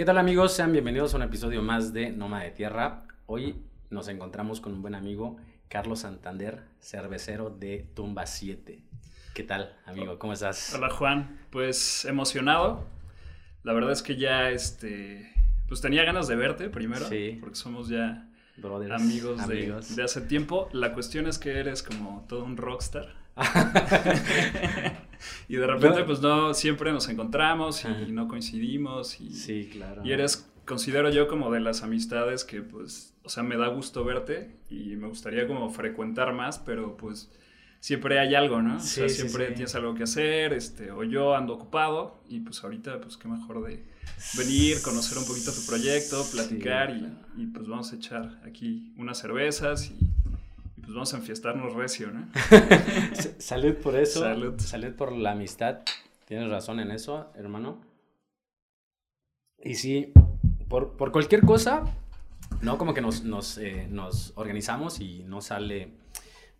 ¿Qué tal amigos? Sean bienvenidos a un episodio más de Noma de Tierra. Hoy nos encontramos con un buen amigo, Carlos Santander, cervecero de Tumba 7. ¿Qué tal, amigo? ¿Cómo estás? Hola, Juan. Pues emocionado. La verdad es que ya, este, pues tenía ganas de verte primero, Sí. porque somos ya Brothers, amigos, de- amigos. De, hace tiempo. La cuestión es que eres como todo un rockstar. y de repente, pues no, siempre nos encontramos Ajá. y no coincidimos. Y, Sí, claro. y eres, considero yo como de las amistades que, pues, o sea, me da gusto verte y me gustaría como frecuentar más, pero pues siempre hay algo, ¿no? Sí, o sea, siempre sí. tienes algo que hacer, este, o yo ando ocupado y pues ahorita, pues qué mejor de venir, conocer un poquito tu proyecto, platicar y- claro. y, pues vamos a echar aquí unas cervezas y, y, pues vamos a enfiestarnos recio, ¿no? Salud por eso. Salud. Salud por la amistad. Tienes razón en eso, hermano. Y sí, por, por cualquier cosa, ¿no? Como que nos, nos, eh, nos organizamos y no sale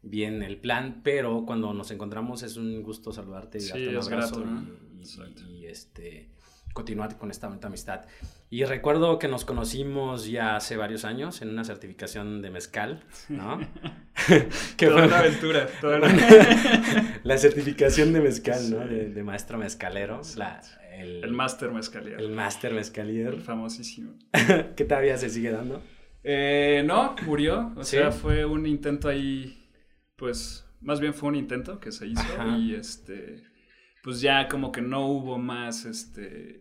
bien el plan, pero cuando nos encontramos es un gusto saludarte y Sí, darte un abrazo grato, ¿no? y, y- y, este, continuar con esta amistad. Y recuerdo que nos conocimos ya hace varios años en una certificación de mezcal, ¿no? que toda fue- una aventura, toda una- la certificación de mezcal, ¿no? Sí. De, de maestro mezcalero. La- el, el máster mezcalier, El máster mezcalier. el famosísimo. ¿Qué todavía se sigue dando? Eh, no, murió. O ¿Sí? sea, fue un intento ahí, pues, más bien fue un intento que se hizo Ajá. y este, pues ya como que no hubo más, este,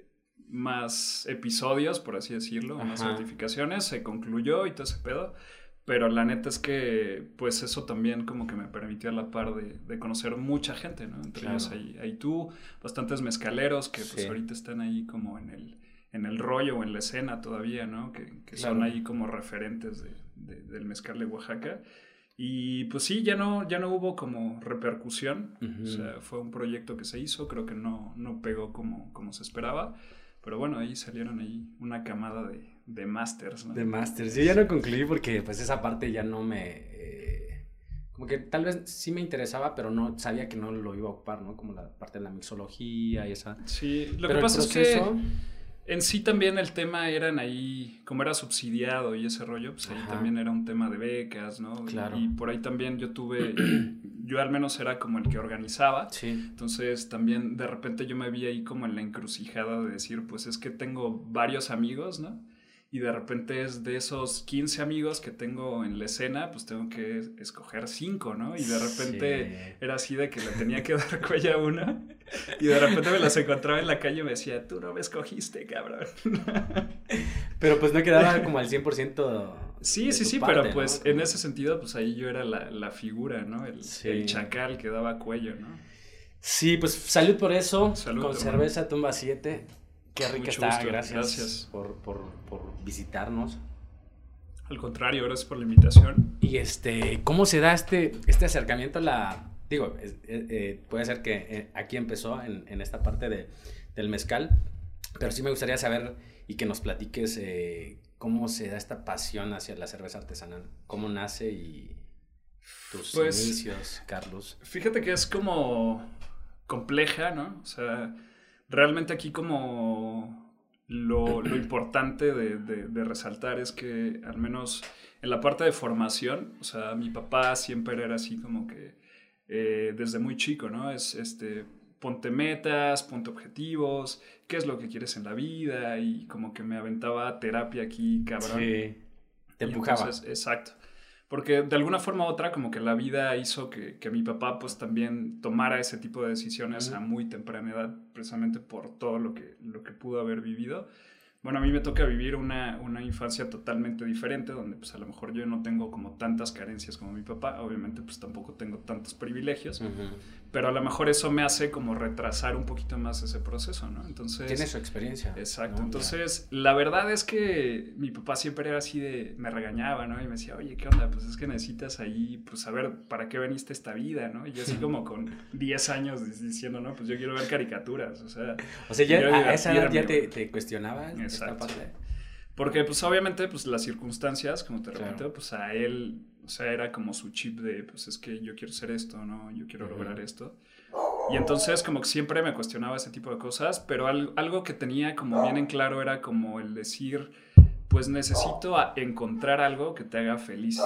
más episodios, por así decirlo, más Ajá. certificaciones, se concluyó y todo ese pedo. Pero la neta es que, pues eso también como que me permitió a la par de, de conocer mucha gente, ¿no? Entre Claro. ellos ahí, ahí tú, bastantes mezcaleros que pues Sí. ahorita están ahí como en el, en el rollo o en la escena todavía, ¿no? Que, que son Claro. ahí como referentes de, de- del mezcal de Oaxaca. Y pues sí, ya no, ya no hubo como repercusión. Ujú. O sea, fue un proyecto que se hizo, creo que no, no pegó como, como se esperaba. Pero bueno, ahí salieron ahí una camada de, de masters, ¿no? De máster. Sí, ya no concluí porque pues esa parte ya no me... eh, como que tal vez sí me interesaba, pero no sabía que no lo iba a ocupar, ¿no? Como la parte de la mixología y esa... Sí, lo Pero que pasa proceso- es que en sí también el tema eran ahí, como era subsidiado y ese rollo, pues ahí Ajá. también era un tema de becas, ¿no? Y- Claro. Y, por ahí también yo tuve, yo al menos era como el que organizaba. Sí. Entonces también de repente yo me vi ahí como en la encrucijada de decir, pues es que tengo varios amigos, ¿no? Y de repente es de esos 15 amigos que tengo en la escena, pues tengo que escoger 5, ¿no? Y de repente Sí. era así de que le tenía que dar cuello a una. Y de repente me las encontraba en la calle y me decía, tú no me escogiste, cabrón. Pero pues no quedaba como al 100%. Sí, sí, sí, parte, pero ¿no? pues Como- en ese sentido, pues ahí yo era la, la figura, ¿no? El, Sí. el chacal que daba cuello, ¿no? Sí, pues salud por eso. Salud, con hermano. cerveza tumba 7. Qué rica Mucho está, gusto, gracias, gracias. Por, por, por visitarnos. Al contrario, gracias por la invitación. Y este, ¿cómo se da este, este acercamiento a la... Digo, eh, eh, puede ser que eh, aquí empezó en, en esta parte de, del mezcal, pero sí me gustaría saber y que nos platiques eh, cómo se da esta pasión hacia la cerveza artesanal, cómo nace y tus Pues- inicios, Carlos. Fíjate que es como compleja, ¿no? O sea, realmente aquí como lo, lo importante de, de- de resaltar es que al menos en la parte de formación, o sea, mi papá siempre era así como que eh, desde muy chico, ¿no? Es este, ponte metas, ponte objetivos, qué es lo que quieres en la vida y como que me aventaba terapia aquí, cabrón. Sí, te Y empujaba. entonces, exacto. Porque de alguna forma u otra, como que la vida hizo que, que mi papá pues también tomara ese tipo de decisiones a muy temprana edad, precisamente por todo lo que, lo que pudo haber vivido. Bueno, a mí me toca vivir una, una infancia totalmente diferente, donde pues a lo mejor yo no tengo como tantas carencias como mi papá, obviamente pues tampoco tengo tantos privilegios. Pero a lo mejor eso me hace como retrasar un poquito más ese proceso, ¿no? Entonces... Tiene su experiencia. Exacto, ¿no? entonces la verdad es que mi papá siempre era así de, me regañaba, ¿no? Y me decía, oye, ¿qué onda? Pues es que necesitas ahí, pues saber para qué veniste a esta vida, ¿no? Y yo así como con 10 años dic- diciendo, no, pues yo quiero ver caricaturas, o sea, O sea, ya a esa edad ya te, te cuestionabas Exacto. parte. porque pues obviamente pues las circunstancias, como te Claro. repito, pues a él, o sea, era como su chip de, pues es que yo quiero ser esto, ¿no? Yo quiero lograr esto. Y entonces como que siempre me cuestionaba ese tipo de cosas, pero algo que tenía como bien en claro era como el decir, pues necesito encontrar algo que te haga feliz.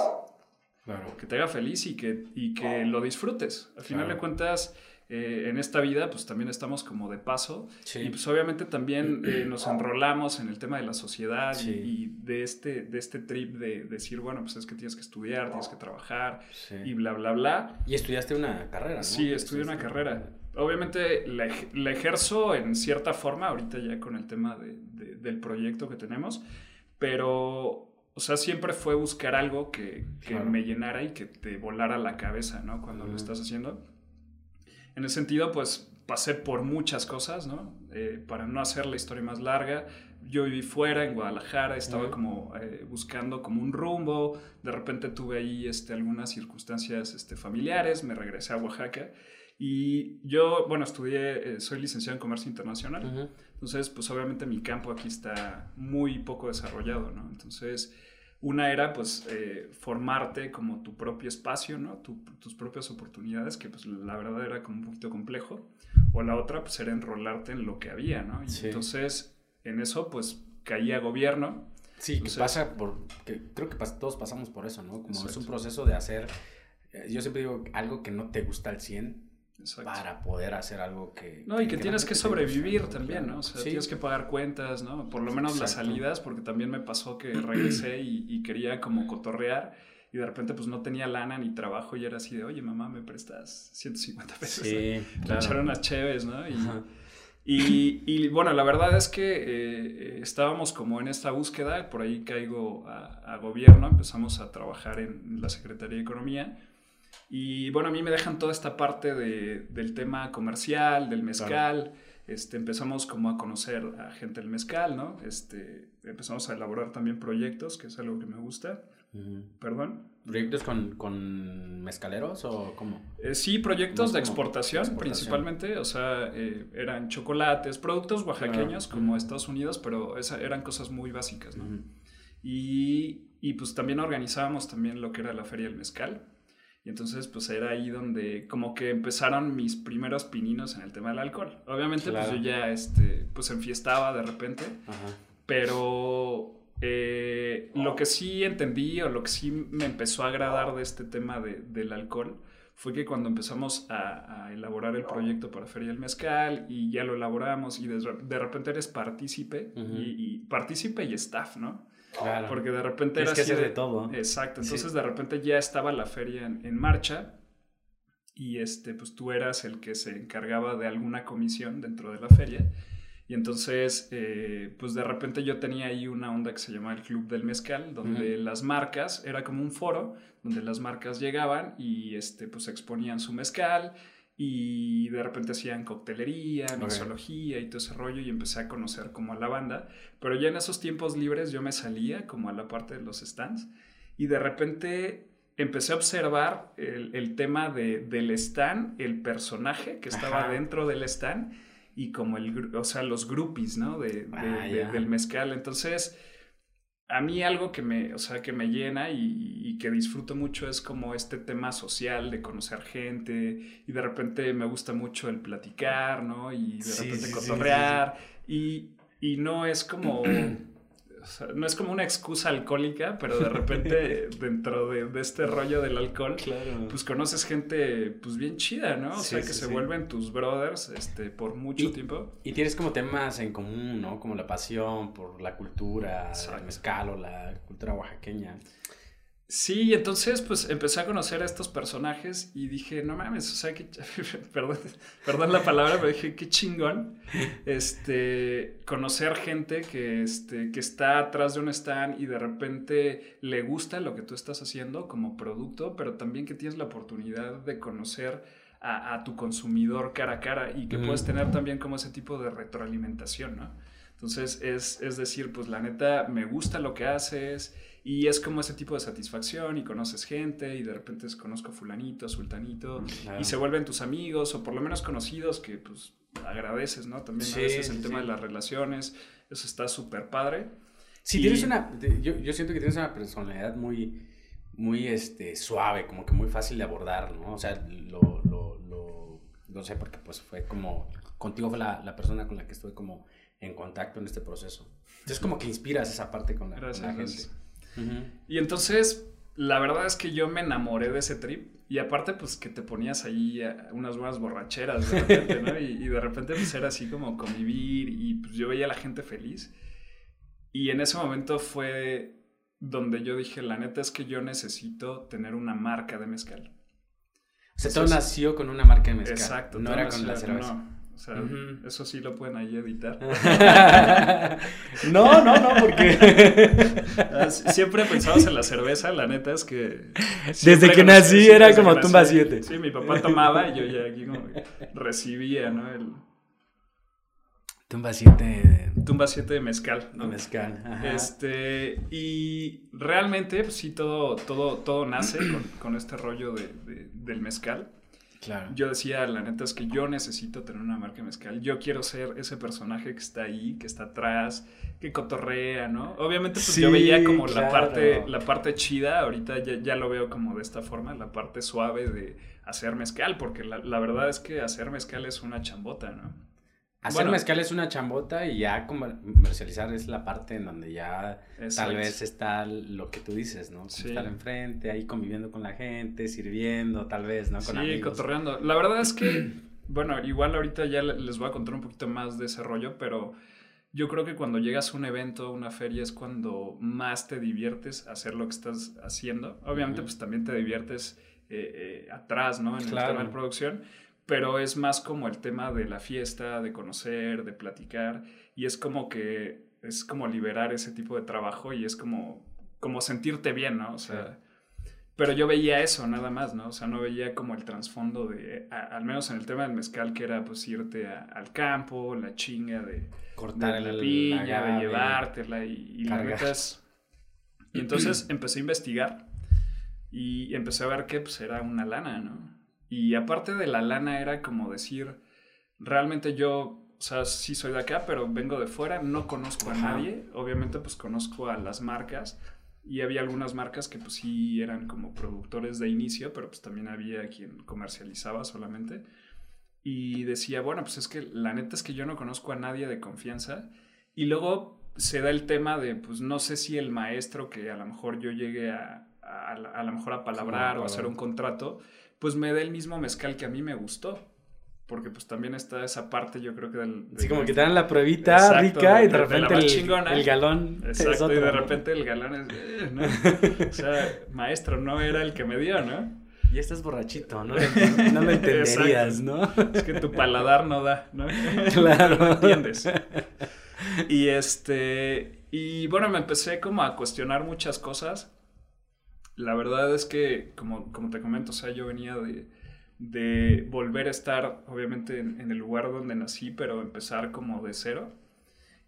Claro. Que te haga feliz y que, y que lo disfrutes. Al final de cuentas, eh, en esta vida, pues también estamos como de paso. Y pues obviamente también eh, nos enrolamos en el tema de la sociedad y, de, este, de este trip de, decir, bueno, pues es que tienes que estudiar, tienes que trabajar y bla, bla, bla. Y estudiaste una carrera, ¿no? Sí, estudié una carrera. Obviamente la, la, ejerzo en cierta forma, ahorita ya con el tema de, del proyecto que tenemos, pero o sea, siempre fue buscar algo que, que me llenara y que te volara la cabeza, ¿no? Cuando lo estás haciendo. En ese sentido, pues pasé por muchas cosas, ¿no? Eh, para no hacer la historia más larga, yo viví fuera, en Guadalajara, estaba como eh, buscando como un rumbo, de repente tuve ahí este, algunas circunstancias este, familiares, me regresé a Oaxaca y yo, bueno, estudié, eh, soy licenciado en Comercio Internacional, entonces pues obviamente mi campo aquí está muy poco desarrollado, ¿no? Entonces una era pues eh, formarte como tu propio espacio, ¿no? tus propias oportunidades, que pues la verdad era como un poquito complejo. O la otra pues era enrolarte en lo que había, ¿no? Y entonces en eso pues caía gobierno. Sí, que pasa por, que creo que todos pasamos por eso, ¿no? Como es un proceso de hacer, eh, yo siempre digo algo que no te gusta al 100, para poder hacer algo que... No, y que, tienes que sobrevivir también, ¿no? O sea, tienes que pagar cuentas, ¿no? Por lo menos las salidas, porque también me pasó que regresé y, quería como cotorrear y de repente pues no tenía lana ni trabajo y era así de, oye mamá, ¿me prestas 150 pesos? Sí, claro. echaron unas cheves, ¿no? Y, y, bueno, la verdad es que eh, estábamos como en esta búsqueda, por ahí caigo a, a gobierno, empezamos a trabajar en la Secretaría de Economía y bueno, a mí me dejan toda esta parte de, del tema comercial, del mezcal. Este, empezamos como a conocer a gente del mezcal, ¿no? Este, empezamos a elaborar también proyectos, que es algo que me gusta. Perdón. ¿Proyectos con, con, mezcaleros o cómo? Eh, sí, proyectos de exportación, principalmente. O sea, eh, eran chocolates, productos oaxaqueños como Estados Unidos, pero esa, eran cosas muy básicas, ¿no? y, y pues también organizábamos también lo que era la Feria del Mezcal y entonces, pues era ahí donde como que empezaron mis primeros pininos en el tema del alcohol. Obviamente, pues yo ya, este, pues enfiestaba de repente, pero eh, lo que sí entendí o lo que sí me empezó a agradar de este tema de, del alcohol fue que cuando empezamos a, elaborar el proyecto para Feria del Mezcal y ya lo elaboramos y de, repente eres partícipe y, y partícipe y staff, ¿no? Porque de repente era así de, todo. Exacto. Entonces de repente ya estaba la feria en, marcha y este, pues tú eras el que se encargaba de alguna comisión dentro de la feria. Y entonces, eh, pues de repente yo tenía ahí una onda que se llamaba el Club del Mezcal, donde las marcas, era como un foro, donde las marcas llegaban y este, pues exponían su mezcal y de repente hacían coctelería, mixología y todo ese rollo y empecé a conocer como a la banda, pero ya en esos tiempos libres yo me salía como a la parte de los stands y de repente empecé a observar el, tema de, del stand, el personaje que estaba dentro del stand y como el, o sea, los groupies, ¿no? De, ah, del mezcal. Entonces, a mí algo que me, o sea, que me llena y, que disfruto mucho es como este tema social de conocer gente y de repente me gusta mucho el platicar, ¿no? Y de repente cotorrear y, y no es como no es como una excusa alcohólica, pero de repente dentro de, este rollo del alcohol, pues conoces gente pues bien chida, ¿no? O sea, que se vuelven tus brothers este, por mucho tiempo. Y tienes como temas en común, ¿no? Como la pasión por la cultura, el mezcal o la cultura oaxaqueña. Sí, entonces pues empecé a conocer a estos personajes y dije, no mames, o sea, que, perdón, perdón la palabra, pero dije, qué chingón, este, conocer gente que, este, que está atrás de un stand y de repente le gusta lo que tú estás haciendo como producto, pero también que tienes la oportunidad de conocer a, tu consumidor cara a cara y que puedes tener también como ese tipo de retroalimentación, ¿no? Entonces es, es decir, pues la neta, me gusta lo que haces y es como ese tipo de satisfacción y conoces gente y de repente conozco fulanito, sultanito mm, y se vuelven tus amigos o por lo menos conocidos que pues agradeces, ¿no? También a veces el tema de las relaciones, eso está súper padre. Sí, tienes una, yo, yo, siento que tienes una personalidad muy, muy este, suave, como que muy fácil de abordar, ¿no? O sea, lo, lo, lo no sé, porque pues fue como, contigo fue la, la persona con la que estuve como en contacto en este proceso. Entonces como que inspiras esa parte con la, con la gente. Y entonces, la verdad es que yo me enamoré de ese trip. Y aparte, pues que te ponías ahí unas buenas borracheras de repente, ¿no? Y, y, de repente, pues era así como convivir y pues yo veía a la gente feliz. Y en ese momento fue donde yo dije, la neta es que yo necesito tener una marca de mezcal. O sea, todo nació con una marca de mezcal. Exacto. No era con la cerveza. No. O sea, eso sí lo pueden ahí editar. no, no, no, porque ah, siempre pensamos en la cerveza, la neta es que... Desde que nací era como tumba 7. Sí, mi papá tomaba y yo ya aquí como recibía, ¿no? El... Tumba 7. Tumba 7 de mezcal. ¿no? Mezcal. Este, y realmente, pues sí, todo, todo, todo nace con, con este rollo de, de, del mezcal. Claro. Yo decía, la neta es que yo necesito tener una marca mezcal. Yo quiero ser ese personaje que está ahí, que está atrás, que cotorrea, ¿no? Obviamente, pues Sí, yo veía como la parte, la parte chida, ahorita ya, ya lo veo como de esta forma, la parte suave de hacer mezcal, porque la, la verdad es que hacer mezcal es una chambota, ¿no? Hacer Bueno. mezcal es una chambota y ya comer- comercializar es la parte en donde ya tal vez está lo que tú dices, ¿no? Sí. Estar enfrente, ahí conviviendo con la gente, sirviendo, tal vez, ¿no? Con sí, amigos. cotorreando. La verdad es que, bueno, igual ahorita ya le- les voy a contar un poquito más de ese rollo, pero yo creo que cuando llegas a un evento, una feria, es cuando más te diviertes hacer lo que estás haciendo. Obviamente, pues también te diviertes eh, eh, atrás, ¿no? En Claro. el tema de producción, pero es más como el tema de la fiesta, de conocer, de platicar, y es como que es como liberar ese tipo de trabajo y es como, como sentirte bien, ¿no? O sea, pero yo veía eso nada más, ¿no? O sea, no veía como el trasfondo de, a- al menos en el tema del mezcal, que era pues irte a- al campo, la chinga de, Cortar de la el piña, agave, de llevártela y, y la Y entonces empecé a investigar y empecé a ver que pues era una lana, ¿no? Y aparte de la lana era como decir, realmente yo, o sea, sí soy de acá, pero vengo de fuera, no conozco a nadie, obviamente pues conozco a las marcas y había algunas marcas que pues sí eran como productores de inicio, pero pues también había quien comercializaba solamente. Y decía, bueno, pues es que la neta es que yo no conozco a nadie de confianza. Y luego se da el tema de, pues no sé si el maestro que a lo mejor yo llegue a, a, a lo mejor a palabrar o a hacer un contrato, pues me dé el mismo mezcal que a mí me gustó. Porque pues también está esa parte yo creo que del... Sí, como que te dan la pruebita Exacto, rica y de- repente el, chingona. el galón es Exacto, otro, y de ¿no? repente el galán es... eh, ¿no? O sea, maestro, no era el que me dio, ¿no? Y estás borrachito, ¿no? No lo entenderías, ¿no? Es que tu paladar no da, ¿no? Claro. No entiendes. Y este. Y bueno, me empecé como a cuestionar muchas cosas. La verdad es que, como, como te comento, o sea, yo venía de, de volver a estar, obviamente, en, en el lugar donde nací, pero empezar como de cero.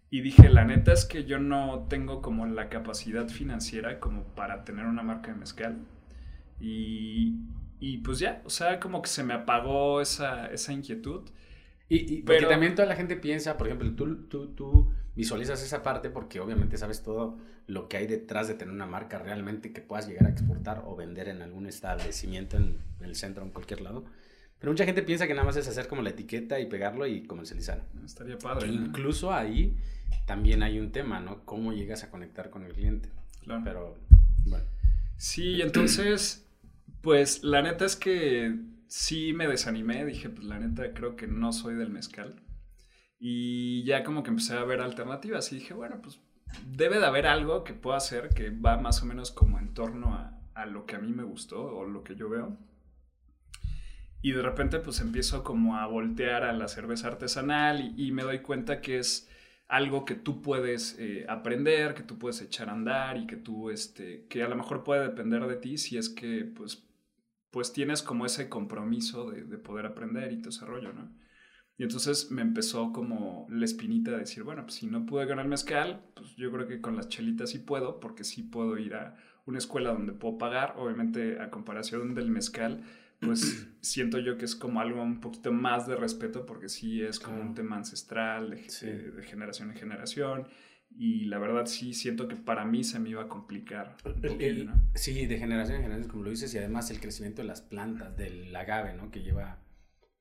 Y dije, la neta es que yo no tengo como la capacidad financiera como para tener una marca de mezcal. Y, y pues ya, o sea, como que se me apagó esa, esa inquietud. Y, y porque Pero- también toda la gente piensa, por ejemplo, tú, tú, tú visualizas esa parte porque obviamente sabes todo lo que hay detrás de tener una marca realmente que puedas llegar a exportar o vender en algún establecimiento en el centro o en cualquier lado. Pero mucha gente piensa que nada más es hacer como la etiqueta y pegarlo y comercializar. Estaría E padre. ¿no? incluso ahí también hay un tema, ¿no? Cómo llegas a conectar con el cliente. Claro. Pero, bueno. Sí, entonces, pues la neta es que sí me desanimé, dije, pues la neta creo que no soy del mezcal. Y ya como que empecé a ver alternativas y dije, bueno, pues debe de haber algo que pueda hacer que va más o menos como en torno a, a lo que a mí me gustó o lo que yo veo. Y de repente pues empiezo como a voltear a la cerveza artesanal y, me doy cuenta que es algo que tú puedes eh, aprender, que tú puedes echar a andar y que tú, este, que a lo mejor puede depender de ti si es que, pues, pues tienes como ese compromiso de, de poder aprender y todo ese rollo, ¿no? Y entonces me empezó como la espinita de decir, bueno, pues si no pude ganar mezcal, pues yo creo que con las chelitas sí puedo, porque sí puedo ir a una escuela donde puedo pagar, obviamente a comparación del mezcal, pues siento yo que es como algo un poquito más de respeto porque sí es como un tema ancestral de, Sí. de- de generación en generación y la verdad sí siento que para mí se me iba a complicar un el- ¿no? sí, de generación en generación, como lo dices, y además el crecimiento de las plantas, del agave, ¿no? Que lleva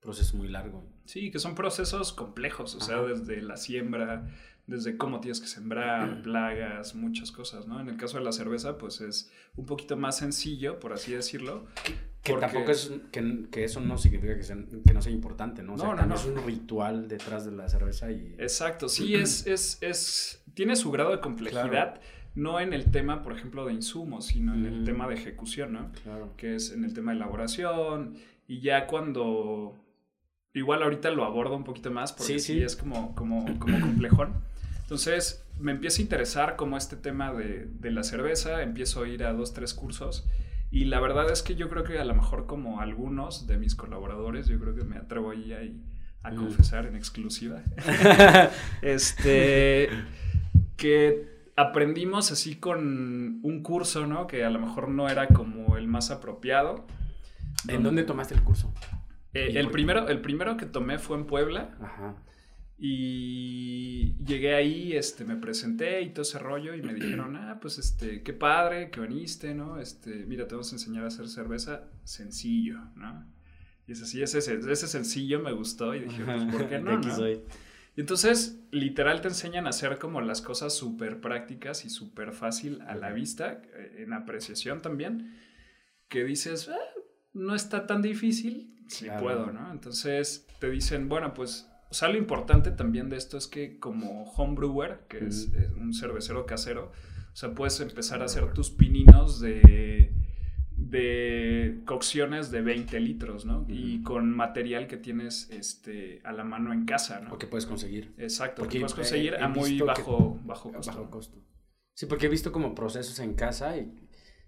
proceso muy largo. Sí, que son procesos complejos, o sea, desde la siembra, desde cómo tienes que sembrar, plagas, muchas cosas, ¿no? En el caso de la cerveza, pues es un poquito más sencillo, por así decirlo. Que tampoco es, que, que, eso no significa que, sea, que no sea importante, ¿no? O sea, no, no, es un ritual detrás de la cerveza y... Exacto, sí, es, es, es, tiene su grado de complejidad. no en el tema, por ejemplo, de insumos, sino en el tema de ejecución, ¿no? Claro. Que es en el tema de elaboración. Y ya cuando. Igual ahorita lo abordo un poquito más porque sí, es como, como, como complejón. Entonces me empieza a interesar como este tema de, de, la cerveza, empiezo a ir a dos, tres cursos y la verdad es que yo creo que a lo mejor como algunos de mis colaboradores, yo creo que me atrevo ahí, ahí a mm. confesar en exclusiva, este, que aprendimos así con un curso, ¿no? Que a lo mejor no era como el más apropiado. ¿En dónde tomaste el curso? Eh, el, primero, el primero que tomé fue en Puebla. Ajá. Y llegué ahí, este, me presenté y todo ese rollo y me dijeron, ah, pues este, qué padre que viniste, ¿no? Este, mira, te vamos a enseñar a hacer cerveza sencillo, ¿no? Y es así, ese, ese sencillo me gustó y dije, pues, ¿por qué no? no? Y entonces, literal, te enseñan a hacer como las cosas súper prácticas y súper fácil a la vista, eh, en apreciación también, que dices, ah, no está tan difícil, si puedo, ¿no? Entonces, te dicen, bueno, pues o sea, lo importante también de esto es que como homebrewer, que es, un cervecero casero, o sea, puedes empezar a hacer tus pininos de, de cocciones de 20 litros, ¿no? Y con material que tienes este, a la mano en casa, ¿no? O que puedes conseguir. Exacto, porque puedes conseguir a muy bajo, bajo, costo. bajo costo. Sí, porque he visto como procesos en casa y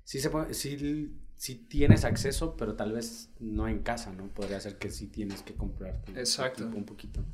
sí se puede, sí si tienes acceso, pero tal vez no en casa, ¿no? Podría ser que sí tienes que comprarte Exacto. un poquito.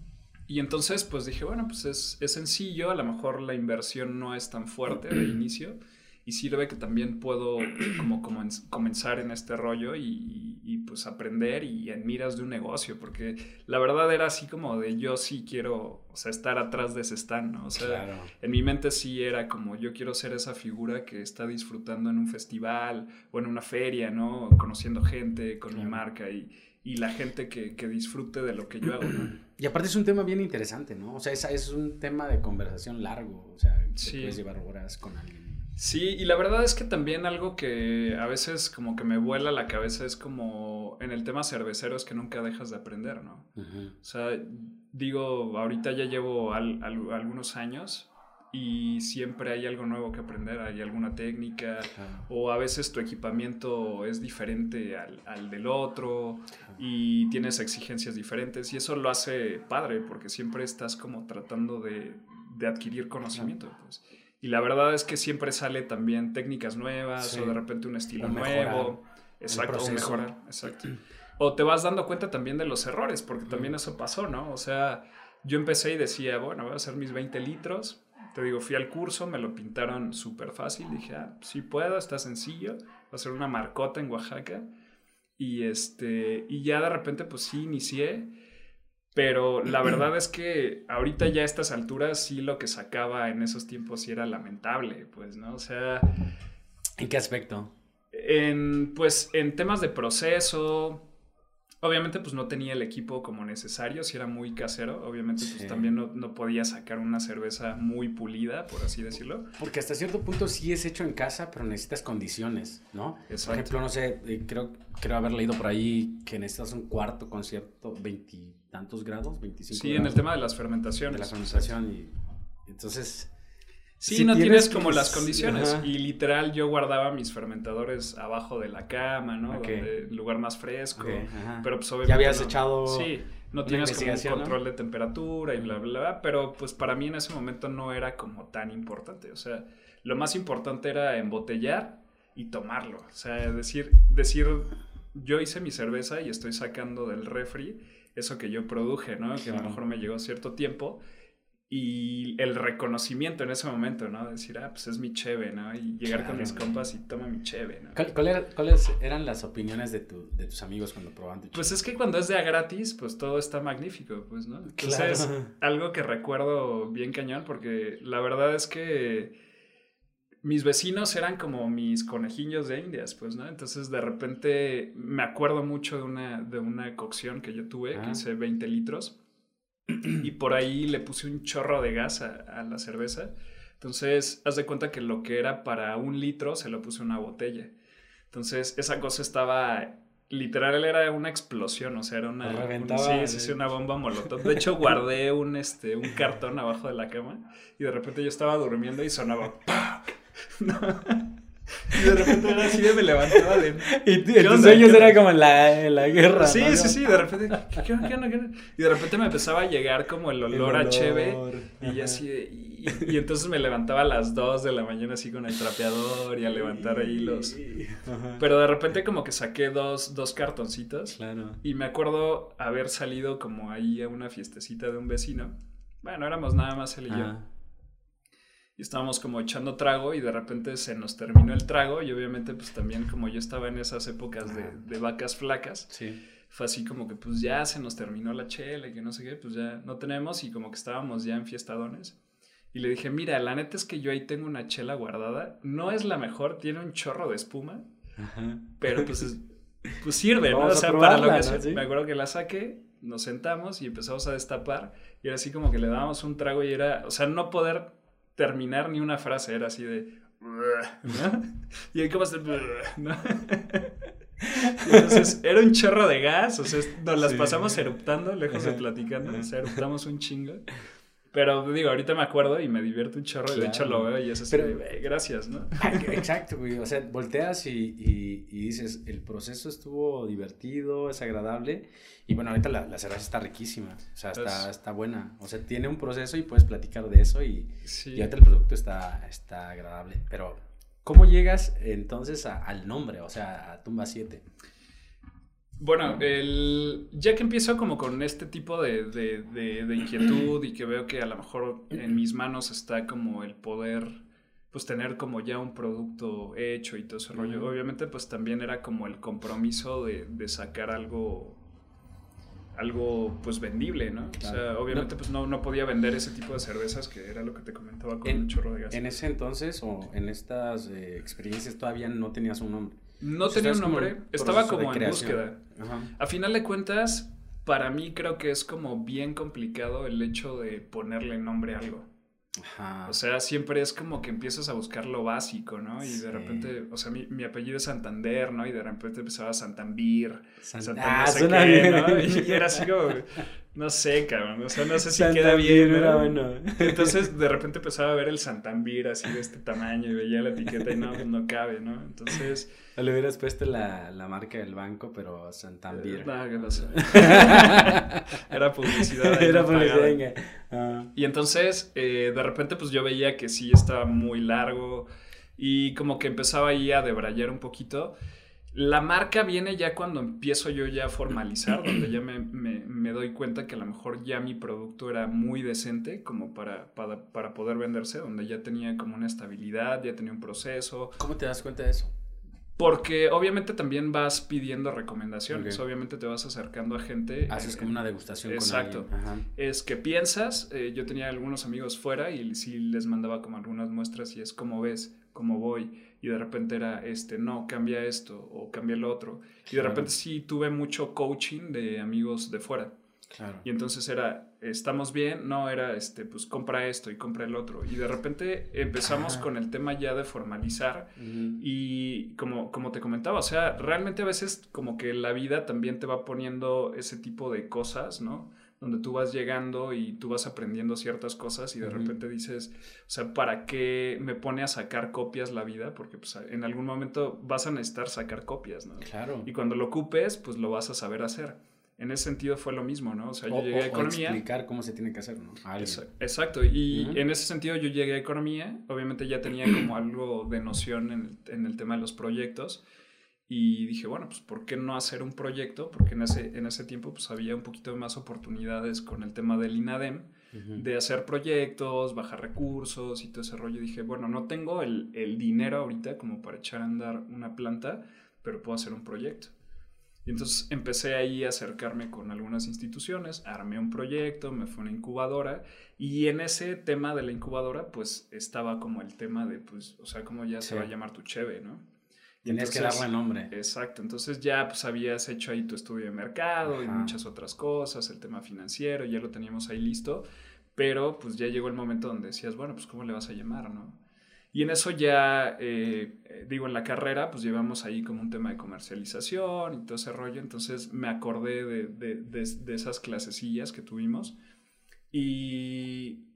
Y entonces, pues dije, bueno, pues es, es, sencillo, a lo mejor la inversión no es tan fuerte de inicio y sirve que también puedo como, como comenzar en este rollo y, y, pues aprender y en miras de un negocio, porque la verdad era así como de yo sí quiero, o sea, estar atrás de ese stand, ¿no? O sea, en mi mente sí era como yo quiero ser esa figura que está disfrutando en un festival o en una feria, ¿no? Conociendo gente con mi marca y, y la gente que, que, disfrute de lo que yo hago, ¿no? Y aparte es un tema bien interesante, ¿no? O sea, es, es un tema de conversación largo, o sea, sí. puedes llevar horas con alguien. Sí, y la verdad es que también algo que a veces como que me vuela la cabeza es como en el tema cervecero es que nunca dejas de aprender, ¿no? O sea, digo, ahorita ya llevo algunos años y siempre hay algo nuevo que aprender, hay alguna técnica o a veces tu equipamiento es diferente al, del otro y tienes exigencias diferentes y eso lo hace padre porque siempre estás como tratando de, de adquirir conocimiento. Pues. Y la verdad es que siempre sale también técnicas nuevas o de repente un estilo nuevo. Exacto, o mejorar, exacto. O te vas dando cuenta también de los errores, porque también eso pasó, ¿no? O sea, yo empecé y decía, bueno, voy a hacer mis 20 litros. Te digo, fui al curso, me lo pintaron súper fácil. Dije, ah, sí puedo, está sencillo. Voy a hacer una marcota en Oaxaca. Y, este, y ya de repente, pues sí, inicié. Pero la verdad es que ahorita ya a estas alturas sí lo que sacaba en esos tiempos sí era lamentable, pues, ¿no? O sea... ¿En qué aspecto? En, pues, en temas de proceso, Obviamente, pues no tenía el equipo como necesario, si era muy casero, obviamente, pues también no, no, podía sacar una cerveza muy pulida, por así decirlo. Porque hasta cierto punto sí es hecho en casa, pero necesitas condiciones, ¿no? Exacto. Por ejemplo, no sé, eh, creo, creo haber leído por ahí que necesitas un cuarto con cierto veintitantos grados, 25 Sí, en el tema de las fermentaciones. De la fermentación, y entonces Sí, no tienes, como las condiciones. Y literal yo guardaba mis fermentadores abajo de la cama, ¿no? Donde, lugar más fresco. pero pues obviamente... Ya habías echado... Sí, no tienes como un control de temperatura y bla, bla, bla. Pero pues para mí en ese momento no era como tan importante. O sea, lo más importante era embotellar y tomarlo. O sea, decir, decir, yo hice mi cerveza y estoy sacando del refri eso que yo produje, ¿no? Que a lo mejor me llegó cierto tiempo y el reconocimiento en ese momento, ¿no? Decir, ah, pues es mi cheve, ¿no? Y llegar con mis compas y toma mi cheve, ¿no? ¿Cuáles eran las opiniones de, tu, de tus amigos cuando probaban tu cheve? Pues es que cuando es de a gratis, pues todo está magnífico, pues, ¿no? Entonces, algo que recuerdo bien cañón, porque la verdad es que mis vecinos eran como mis conejillos de indias, pues, ¿no? Entonces, de repente, me acuerdo mucho de una, de una cocción que yo tuve, que hice 20 litros, y por ahí le puse un chorro de gas a, la cerveza. Entonces, haz de cuenta que lo que era para un litro se lo puse una botella. Entonces, esa cosa estaba literal era una explosión, o sea, era una, sí, sí, sí, una bomba molotov. De hecho, guardé un, este, un cartón abajo de la cama y de repente yo estaba durmiendo y sonaba Y de repente era así de me levantaba de. Y tus sueños era como en la, la guerra. Sí, sí, sí. De repente. ¿qué, Y de repente me empezaba a llegar como el olor, a cheve. Y así Y, entonces me levantaba a las 2 de la mañana así con el trapeador y a levantar ahí los. Pero de repente como que saqué dos, dos cartoncitos. Claro. Y me acuerdo haber salido como ahí a una fiestecita de un vecino. Bueno, éramos nada más él y yo y estábamos como echando trago y de repente se nos terminó el trago y obviamente pues también como yo estaba en esas épocas de, vacas flacas, fue así como que pues ya se nos terminó la chela y que no sé qué, pues ya no tenemos y como que estábamos ya en fiestadones. Y le dije, mira, la neta es que yo ahí tengo una chela guardada, no es la mejor, tiene un chorro de espuma, pero pues, pues sirve, ¿no? O sea, para lo que me acuerdo que la saqué, nos sentamos y empezamos a destapar y era así como que le dábamos un trago y era, o sea, no poder terminar ni una frase, era así de... Y ahí como ¿no? entonces era un chorro de gas, o sea, nos las pasamos eruptando, lejos de platicando, o sea, eruptamos un chingo. Pero digo, ahorita me acuerdo y me divierto un chorro, y de hecho lo veo y es así, Pero, gracias, ¿no? Exacto, güey, o sea, volteas y, y, y, dices, el proceso estuvo divertido, es agradable, y bueno, ahorita la, la cerveza está riquísima, o sea, está, está buena, o sea, tiene un proceso y puedes platicar de eso y, y ahorita el producto está, está agradable, pero ¿cómo llegas entonces al nombre, o sea, a Tumba 7? Bueno, el, ya que empiezo como con este tipo de, de, inquietud y que veo que a lo mejor en mis manos está como el poder, pues tener como ya un producto hecho y todo ese rollo, obviamente pues también era como el compromiso de, sacar algo algo pues vendible, ¿no? O sea, obviamente pues no, no podía vender ese tipo de cervezas que era lo que te comentaba con un chorro de gas. En ese entonces o en estas eh, experiencias todavía no tenías un nombre. No tenía un nombre, estaba como en búsqueda. A final de cuentas, para mí creo que es como bien complicado el hecho de ponerle nombre a algo. O sea, siempre es como que empiezas a buscar lo básico, ¿no? Y de repente, o sea, mi, mi, apellido es Santander, ¿no? Y de repente empezaba Santambir, Santander, ah, ¿no? Y, era así como, no sé, cabrón, o sea, no sé si queda bien. ¿no? bueno. Entonces, de repente empezaba a ver el Santambir así de este tamaño y veía la etiqueta y no, pues no cabe, ¿no? Entonces... le hubieras puesto la, la marca del banco, pero Santambir. Eh, no, que no sé. Era publicidad. Era publicidad. Ah. Y entonces, eh, de repente, pues yo veía que sí estaba muy largo y como que empezaba ahí a debrayar un poquito. La marca viene ya cuando empiezo yo ya a formalizar, donde ya me, doy cuenta que a lo mejor ya mi producto era muy decente como para, para, poder venderse, donde ya tenía como una estabilidad, ya tenía un proceso. ¿Cómo te das cuenta de eso? Porque obviamente también vas pidiendo recomendaciones, obviamente te vas acercando a gente. Haces como una degustación exacto. con alguien. Es que piensas, eh, yo tenía algunos amigos fuera y sí les mandaba como algunas muestras y es como ves, cómo voy y de repente era, este, no, cambia esto o cambia lo otro. Y de repente sí tuve mucho coaching de amigos de fuera. Claro. Y entonces era, estamos bien, no, era, este, pues compra esto y compra el otro. Y de repente empezamos con el tema ya de formalizar y como, como te comentaba, o sea, realmente a veces como que la vida también te va poniendo ese tipo de cosas, ¿no? Donde tú vas llegando y tú vas aprendiendo ciertas cosas y de repente dices, o sea, ¿para qué me pone a sacar copias la vida? Porque pues, en algún momento vas a necesitar sacar copias, ¿no? Claro. Y cuando lo ocupes, pues lo vas a saber hacer. En ese sentido fue lo mismo, ¿no? O sea, yo llegué a economía. explicar cómo se tiene que hacer, ¿no? Exacto. Y en ese sentido yo llegué a economía. Obviamente ya tenía como algo de noción en el, en el tema de los proyectos. Y dije, bueno, pues ¿por qué no hacer un proyecto? Porque en ese, en ese tiempo pues había un poquito más oportunidades con el tema del INADEM, de hacer proyectos, bajar recursos y todo ese rollo. Dije, bueno, no tengo el, el, dinero ahorita como para echar a andar una planta, pero puedo hacer un proyecto. Y entonces empecé ahí a acercarme con algunas instituciones, armé un proyecto, me fue una incubadora y en ese tema de la incubadora pues estaba como el tema de pues, o sea, como ya se va a llamar tu cheve, ¿no? Tenías que darle nombre. Exacto, entonces ya pues habías hecho ahí tu estudio de mercado y muchas otras cosas, el tema financiero, ya lo teníamos ahí listo, pero pues ya llegó el momento donde decías, bueno, pues ¿cómo le vas a llamar, no? Y en eso ya, eh, eh, digo, en la carrera, pues llevamos ahí como un tema de comercialización y todo ese rollo. Entonces me acordé de, de, de, esas clasecillas que tuvimos. Y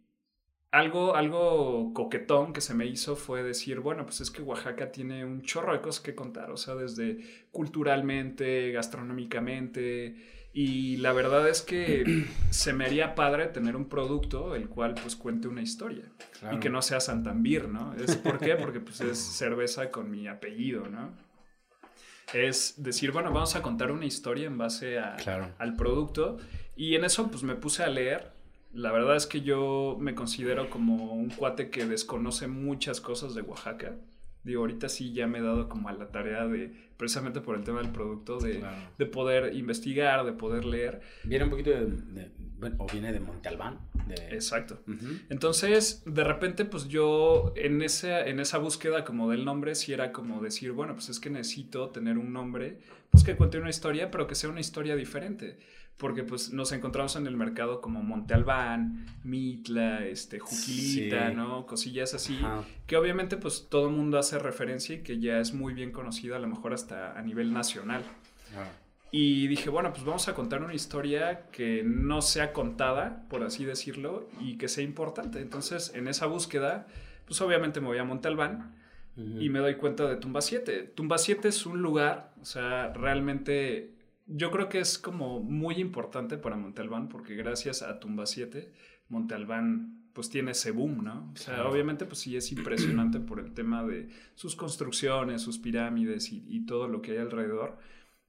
algo, algo coquetón que se me hizo fue decir, bueno, pues es que Oaxaca tiene un chorro de cosas que contar. O sea, desde culturalmente, gastronómicamente, y la verdad es que se me haría padre tener un producto el cual pues cuente una historia y que no sea Santambir, ¿no? Es, ¿Por qué? Porque pues es cerveza con mi apellido, ¿no? Es decir, bueno, vamos a contar una historia en base a, al producto y en eso pues me puse a leer. La verdad es que yo me considero como un cuate que desconoce muchas cosas de Oaxaca. Digo, ahorita sí ya me he dado como a la tarea de, precisamente por el tema del producto, de, de poder investigar, de poder leer. Viene un poquito de, bueno, o viene de Monte Albán. Exacto. Entonces, de repente, pues yo en esa, en esa búsqueda como del nombre, sí era como decir, bueno, pues es que necesito tener un nombre, pues que cuente una historia, pero que sea una historia diferente porque pues nos encontramos en el mercado como Monte Albán, Mitla, este, Juquilita, ¿no? Cosillas así, que obviamente pues todo el mundo hace referencia y que ya es muy bien conocida, a lo mejor hasta a nivel nacional. Y dije, bueno, pues vamos a contar una historia que no sea contada, por así decirlo, y que sea importante. Entonces, en esa búsqueda, pues obviamente me voy a Monte Albán y me doy cuenta de Tumba 7. Tumba 7 es un lugar, o sea, realmente yo creo que es como muy importante para Montalbán porque gracias a Tumba 7, Montalbán pues tiene ese boom, ¿no? O sea, obviamente pues sí es impresionante por el tema de sus construcciones, sus pirámides y, todo lo que hay alrededor,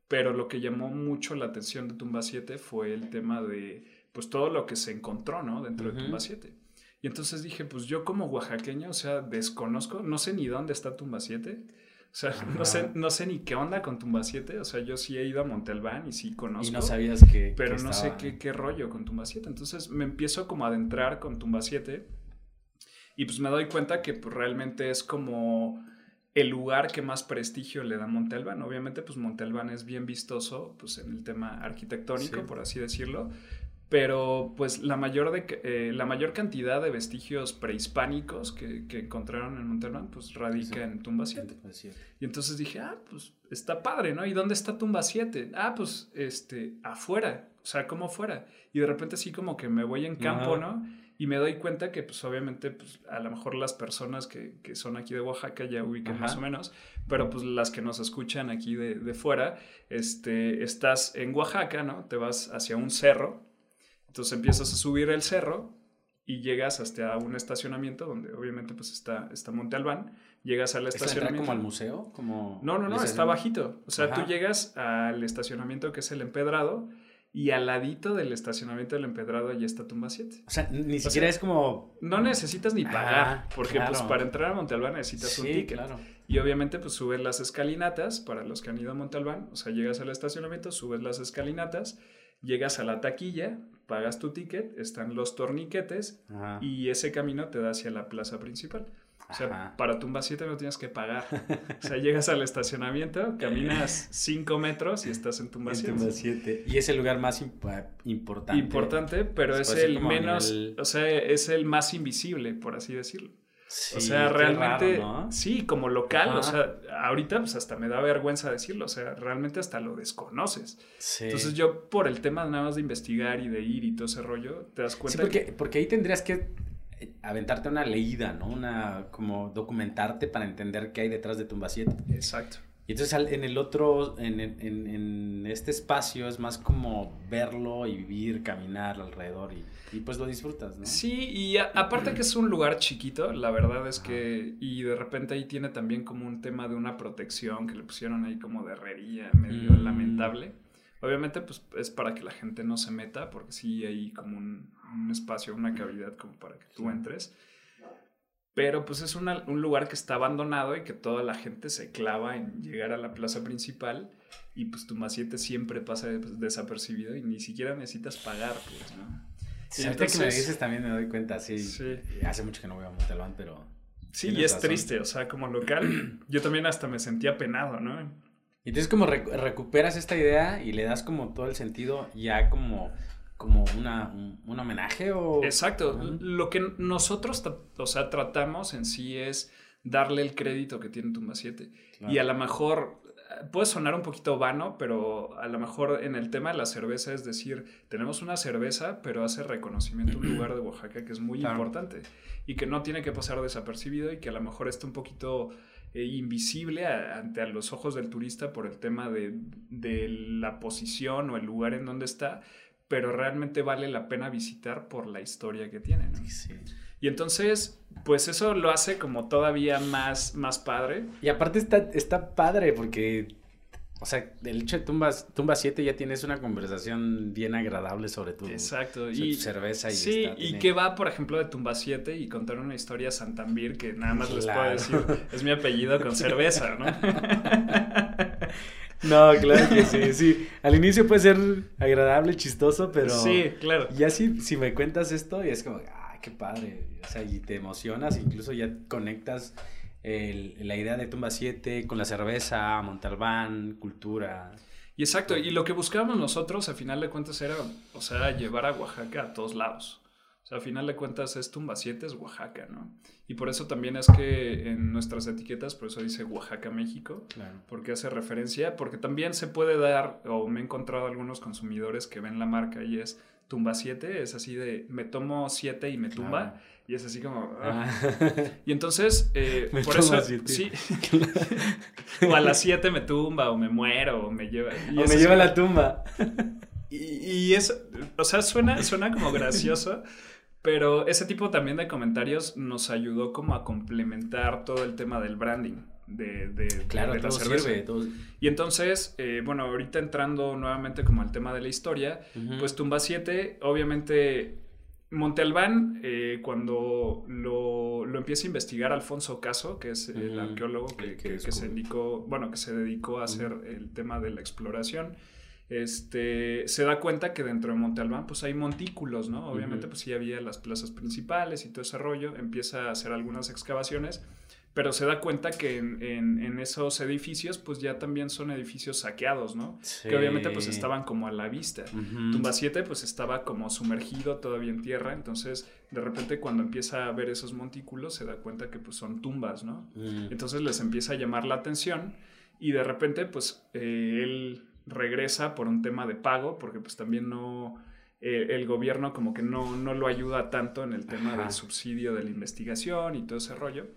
pero lo que llamó mucho la atención de Tumba 7 fue el tema de pues todo lo que se encontró, ¿no? Dentro de Tumba 7. Y entonces dije, pues yo como oaxaqueño, o sea, desconozco, no sé ni dónde está Tumba 7 o sea, no sé, no sé ni qué onda con Tumba 7. O sea, yo sí he ido a Montelván y sí conozco. Y no sabías que. Pero no sé qué, qué, rollo con Tumba 7. Entonces me empiezo como a adentrar con Tumba 7. Y pues me doy cuenta que pues, realmente es como el lugar que más prestigio le da Montelván. Obviamente, pues Montelván es bien vistoso pues, en el tema arquitectónico, por así decirlo pero pues la mayor, de, eh, la mayor cantidad de vestigios prehispánicos que, que encontraron en Monterrey pues radica en Tumba 7. Y entonces dije, ah, pues está padre, ¿no? ¿Y dónde está Tumba 7? Ah, pues este, afuera, o sea, como afuera. Y de repente así como que me voy en campo, ¿no? Y me doy cuenta que pues obviamente pues a lo mejor las personas que, que son aquí de Oaxaca ya ubican más o menos, pero pues las que nos escuchan aquí de, de fuera, este, estás en Oaxaca, ¿no? Te vas hacia un cerro entonces empiezas a subir el cerro y llegas hasta un estacionamiento donde obviamente pues está, está Monte Albán. Llegas al estacionamiento. como al museo? Como no, no, no, está bajito. O sea, tú llegas al estacionamiento que es el empedrado y al ladito del estacionamiento del empedrado ya está Tumba 7. O sea, ni siquiera es como... No necesitas ni pagar, porque pues para entrar a Monte Albán necesitas un ticket. Claro. Y obviamente pues subes las escalinatas, para los que han ido a Monte Albán, o sea, llegas al estacionamiento, subes las escalinatas, llegas a la taquilla, pagas tu ticket, están los torniquetes y ese camino te da hacia la plaza principal. O sea, para Tumba 7 no tienes que pagar. O sea, llegas al estacionamiento, caminas 5 metros y estás en Tumba 7. Y es el lugar más importante. Importante, pero es el menos, o sea, es el más invisible, por así decirlo o sea, realmente, sí, como local, o sea, ahorita pues hasta me da vergüenza decirlo, o sea, realmente hasta lo desconoces. Entonces yo por el tema nada más de investigar y de ir y todo ese rollo, te das cuenta. Sí, porque, porque ahí tendrías que eh, aventarte una leída, ¿no? Una, como documentarte para entender qué hay detrás de Tumba 7. Exacto. Y entonces en el otro, en, en, en, este espacio es más como verlo y vivir, caminar alrededor y, y pues lo disfrutas, ¿no? Sí, y aparte que es un lugar chiquito, la verdad es que, y de repente ahí tiene también como un tema de una protección que le pusieron ahí como de herrería, medio mm. lamentable. Obviamente pues es para que la gente no se meta, porque sí hay como un, un espacio, una cavidad como para que tú entres. Pero pues es un lugar que está abandonado y que toda la gente se clava en llegar a la plaza principal y pues tu maciete siempre pasa desapercibido y ni siquiera necesitas pagar, pues, ¿no? Sí, ahorita que me dices también me doy cuenta, sí, Hace mucho que no voy a Montalbán, pero... Sí, y es triste, o sea, como local, yo también hasta me sentía penado, ¿no? Y entonces como recuperas esta idea y le das como todo el sentido ya como como una, un, homenaje o... Exacto. Lo que nosotros, o sea, tratamos en sí es darle el crédito que tiene Tumba 7. Y a lo mejor puede sonar un poquito vano, pero a lo mejor en el tema de la cerveza es decir, tenemos una cerveza, pero hace reconocimiento un lugar de Oaxaca que es muy importante y que no tiene que pasar desapercibido y que a lo mejor está un poquito eh, invisible ante a los ojos del turista por el tema de, de la posición o el lugar en donde está, pero realmente vale la pena visitar por la historia que tiene. Y entonces, pues eso lo hace como todavía más, más padre. Y aparte está, está padre porque, o sea, el hecho de Tumbas, Tumba 7 ya tienes una conversación bien agradable sobre tu, Exacto. y, cerveza. Y sí, y que va, por ejemplo, de Tumba 7 y contar una historia Santambir que nada más les puedo decir, es mi apellido con cerveza, ¿no? No, claro que sí, sí. Al inicio puede ser agradable, chistoso, pero. Sí, claro. Ya si, si me cuentas esto, y es como, ah, qué padre. O sea, y te emocionas, incluso ya conectas la idea de Tumba 7 con la cerveza, Montalbán, cultura. Y exacto, y lo que buscábamos nosotros, a final de cuentas, era, o sea, llevar a Oaxaca a todos lados. Sea, a final de cuentas es Tumba 7, es Oaxaca, ¿no? Y por eso también es que en nuestras etiquetas, por eso dice Oaxaca, México, porque hace referencia, porque también se puede dar, o me he encontrado algunos consumidores que ven la marca y es Tumba 7, es así de me tomo 7 y me tumba. Y es así como... Ah. Ah. Y entonces, eh, por eso... Sí. o a las 7 me tumba, o me muero, o me lleva... o me lleva a la tumba. y, y, eso, o sea, suena, suena como gracioso, pero ese tipo también de comentarios nos ayudó como a complementar todo el tema del branding. De, de, claro, la cerveza. Y entonces, eh, bueno, ahorita entrando nuevamente como al tema de la historia, pues Tumba 7, obviamente Monte Albán, eh, cuando lo, lo, empieza a investigar Alfonso Caso, que es el arqueólogo que, que, se dedicó, bueno, que se dedicó a hacer el tema de la exploración, este, se da cuenta que dentro de Monte Albán pues hay montículos, ¿no? Obviamente pues sí había las plazas principales y todo ese rollo, empieza a hacer algunas excavaciones, pero se da cuenta que en, esos edificios pues ya también son edificios saqueados, ¿no? Que obviamente pues estaban como a la vista. Tumba 7 pues estaba como sumergido todavía en tierra, entonces de repente cuando empieza a ver esos montículos se da cuenta que pues son tumbas, ¿no? Entonces les empieza a llamar la atención y de repente pues eh, él regresa por un tema de pago, porque pues también no, eh, el gobierno como que no, no, lo ayuda tanto en el tema del subsidio de la investigación y todo ese rollo.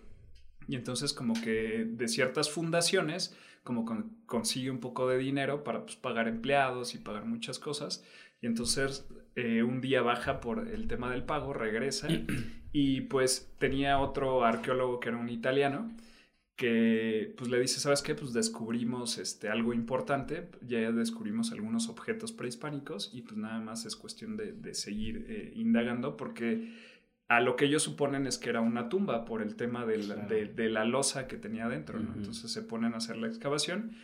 Y entonces como que de ciertas fundaciones como consigue un poco de dinero para pues, pagar empleados y pagar muchas cosas. Y entonces eh, un día baja por el tema del pago, regresa y pues tenía otro arqueólogo que era un italiano que pues le dice, ¿sabes qué? Pues descubrimos este, algo importante, ya descubrimos algunos objetos prehispánicos y pues nada más es cuestión de, seguir eh, indagando porque a lo que ellos suponen es que era una tumba por el tema de la, de, la losa que tenía dentro, ¿no? Entonces se ponen a hacer la excavación,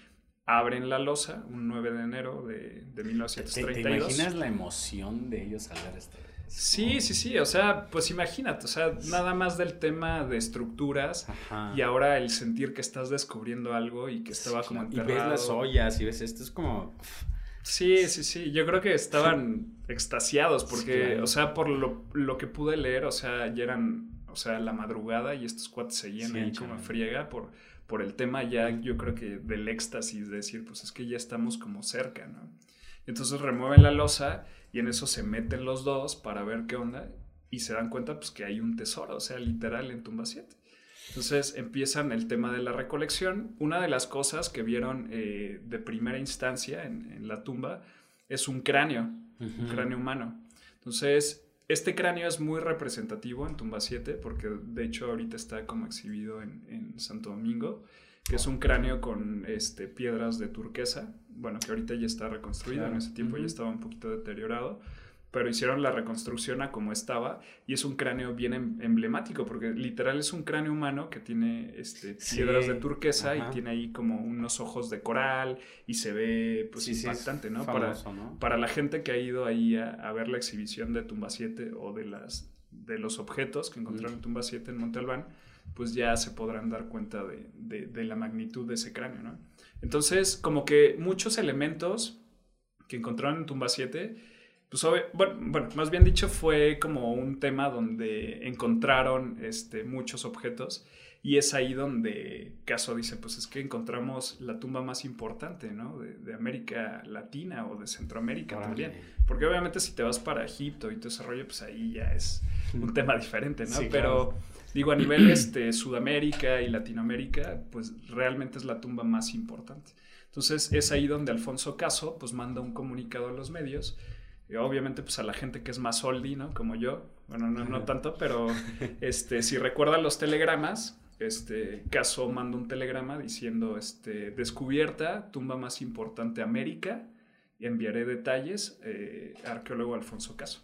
abren la losa un 9 de enero de, de 1932. ¿Te, ¿Te, imaginas la emoción de ellos al ver esto? Sí, sí, sí, o sea, pues imagínate, o sea, nada más del tema de estructuras y ahora el sentir que estás descubriendo algo y que estaba como enterrado. Y ves las ollas y ves esto, es como... Sí, sí, sí, yo creo que estaban extasiados porque, o sea, por lo, lo, que pude leer, o sea, ya eran, o sea, la madrugada y estos cuates seguían ahí como friega por, por el tema ya, yo creo que del éxtasis, de decir, pues es que ya estamos como cerca, ¿no? Entonces remueven la losa y en eso se meten los dos para ver qué onda y se dan cuenta pues que hay un tesoro, o sea, literal en tumba 7. Entonces empiezan el tema de la recolección. Una de las cosas que vieron eh, de primera instancia en, la tumba es un cráneo, un cráneo humano. Entonces, este cráneo es muy representativo en tumba 7 porque de hecho ahorita está como exhibido en, en Santo Domingo que es un cráneo con este, piedras de turquesa, bueno, que ahorita ya está reconstruido, en ese tiempo ya estaba un poquito deteriorado, pero hicieron la reconstrucción a como estaba y es un cráneo bien em- emblemático porque literal es un cráneo humano que tiene este, piedras de turquesa y tiene ahí como unos ojos de coral y se ve pues impactante, ¿no? para, para la gente que ha ido ahí a, ver la exhibición de Tumba 7 o de, las, de los objetos que encontraron en Tumba 7 en Monte Albán, pues ya se podrán dar cuenta de, de la magnitud de ese cráneo, ¿no? Entonces, como que muchos elementos que encontraron en Tumba 7 pues bueno, más bien dicho, fue como un tema donde encontraron este, muchos objetos y es ahí donde Caso dice, pues es que encontramos la tumba más importante, ¿no? De, América Latina o de Centroamérica también. Porque obviamente si te vas para Egipto y todo ese rollo, pues ahí ya es un tema diferente, ¿no? Pero digo, a nivel este, Sudamérica y Latinoamérica, pues realmente es la tumba más importante. Entonces es ahí donde Alfonso Caso pues manda un comunicado a los medios obviamente pues a la gente que es más oldie, ¿no? Como yo, bueno, no, no tanto, pero este, si recuerdan los telegramas, este, Caso manda un telegrama diciendo, este, descubierta, tumba más importante América, y enviaré detalles, eh, arqueólogo Alfonso Caso.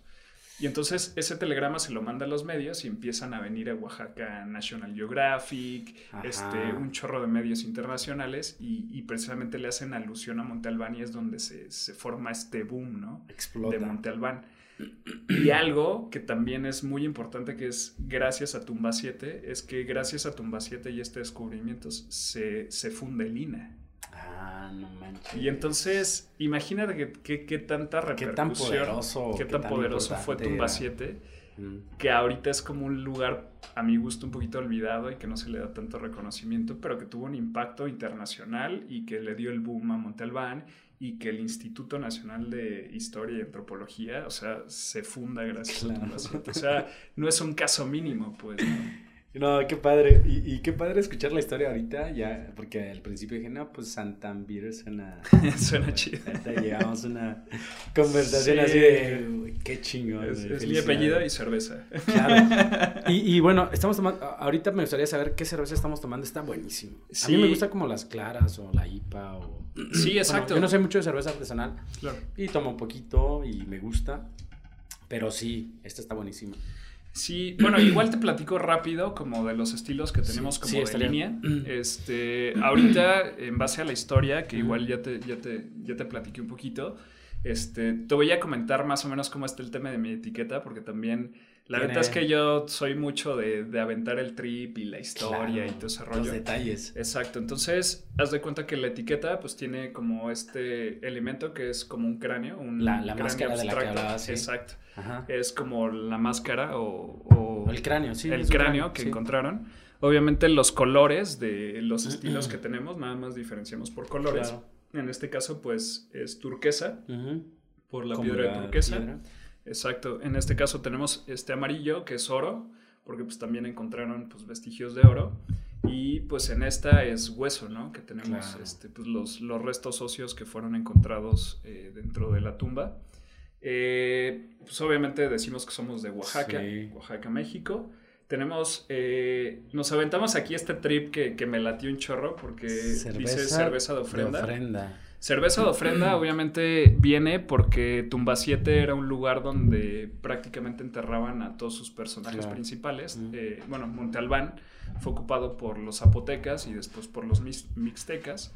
Y entonces ese telegrama se lo manda a los medios y empiezan a venir a Oaxaca National Geographic, este, un chorro de medios internacionales y, precisamente le hacen alusión a Monte Albán y es donde se, forma este boom, ¿no? Explota. De Monte Albán. Y algo que también es muy importante que es gracias a Tumba 7, es que gracias a Tumba 7 y este descubrimiento se, se funde Lina. Ah, no manches. Y entonces, imagínate qué tanta repercusión. Qué tan poderoso. Qué tan, poderoso fue Tumba 7. Mm. Que ahorita es como un lugar, a mi gusto, un poquito olvidado y que no se le da tanto reconocimiento, pero que tuvo un impacto internacional y que le dio el boom a Montalbán y que el Instituto Nacional de Historia y Antropología, o sea, se funda gracias a Tumba 7. O sea, no es un caso mínimo, pues. No, qué padre. Y, qué padre escuchar la historia ahorita, ya, porque al principio dije, no, pues Santambir suena. suena chido. Llegamos a una conversación así de, qué chingón. Es, mi apellido y cerveza. Claro. Y, bueno, estamos tomando, ahorita me gustaría saber qué cerveza estamos tomando, está buenísimo. A mí me gusta como las claras o la IPA o. Sí, exacto. yo no sé mucho de cerveza artesanal. Claro. Y tomo un poquito y me gusta. Pero sí, esta está buenísima. Sí, bueno, igual te platico rápido como de los estilos que tenemos como de línea. Este, ahorita, en base a la historia, que igual ya te, ya te, ya te platiqué un poquito, este, te voy a comentar más o menos cómo está el tema de mi etiqueta, porque también la verdad es que yo soy mucho de, de, aventar el trip y la historia y todo ese rollo. Los detalles. Exacto. Entonces, haz de cuenta que la etiqueta pues tiene como este elemento que es como un cráneo, un la, la máscara de la que Exacto. Es como la máscara o, el cráneo, sí. El cráneo que encontraron. Obviamente los colores de los estilos que tenemos, nada más diferenciamos por colores. En este caso, pues es turquesa, por la piedra de turquesa. Exacto. En este caso tenemos este amarillo, que es oro, porque pues también encontraron pues vestigios de oro. Y pues en esta es hueso, ¿no? Que tenemos este, pues, los, los, restos óseos que fueron encontrados eh, dentro de la tumba. Eh, pues obviamente decimos que somos de Oaxaca, Oaxaca, México. Tenemos, eh, nos aventamos aquí este trip que, que, me latió un chorro porque dice cerveza de ofrenda. De ofrenda. Cerveza de ofrenda obviamente viene porque Tumba 7 era un lugar donde prácticamente enterraban a todos sus personajes principales. Eh, bueno, Monte Albán fue ocupado por los zapotecas y después por los mixtecas.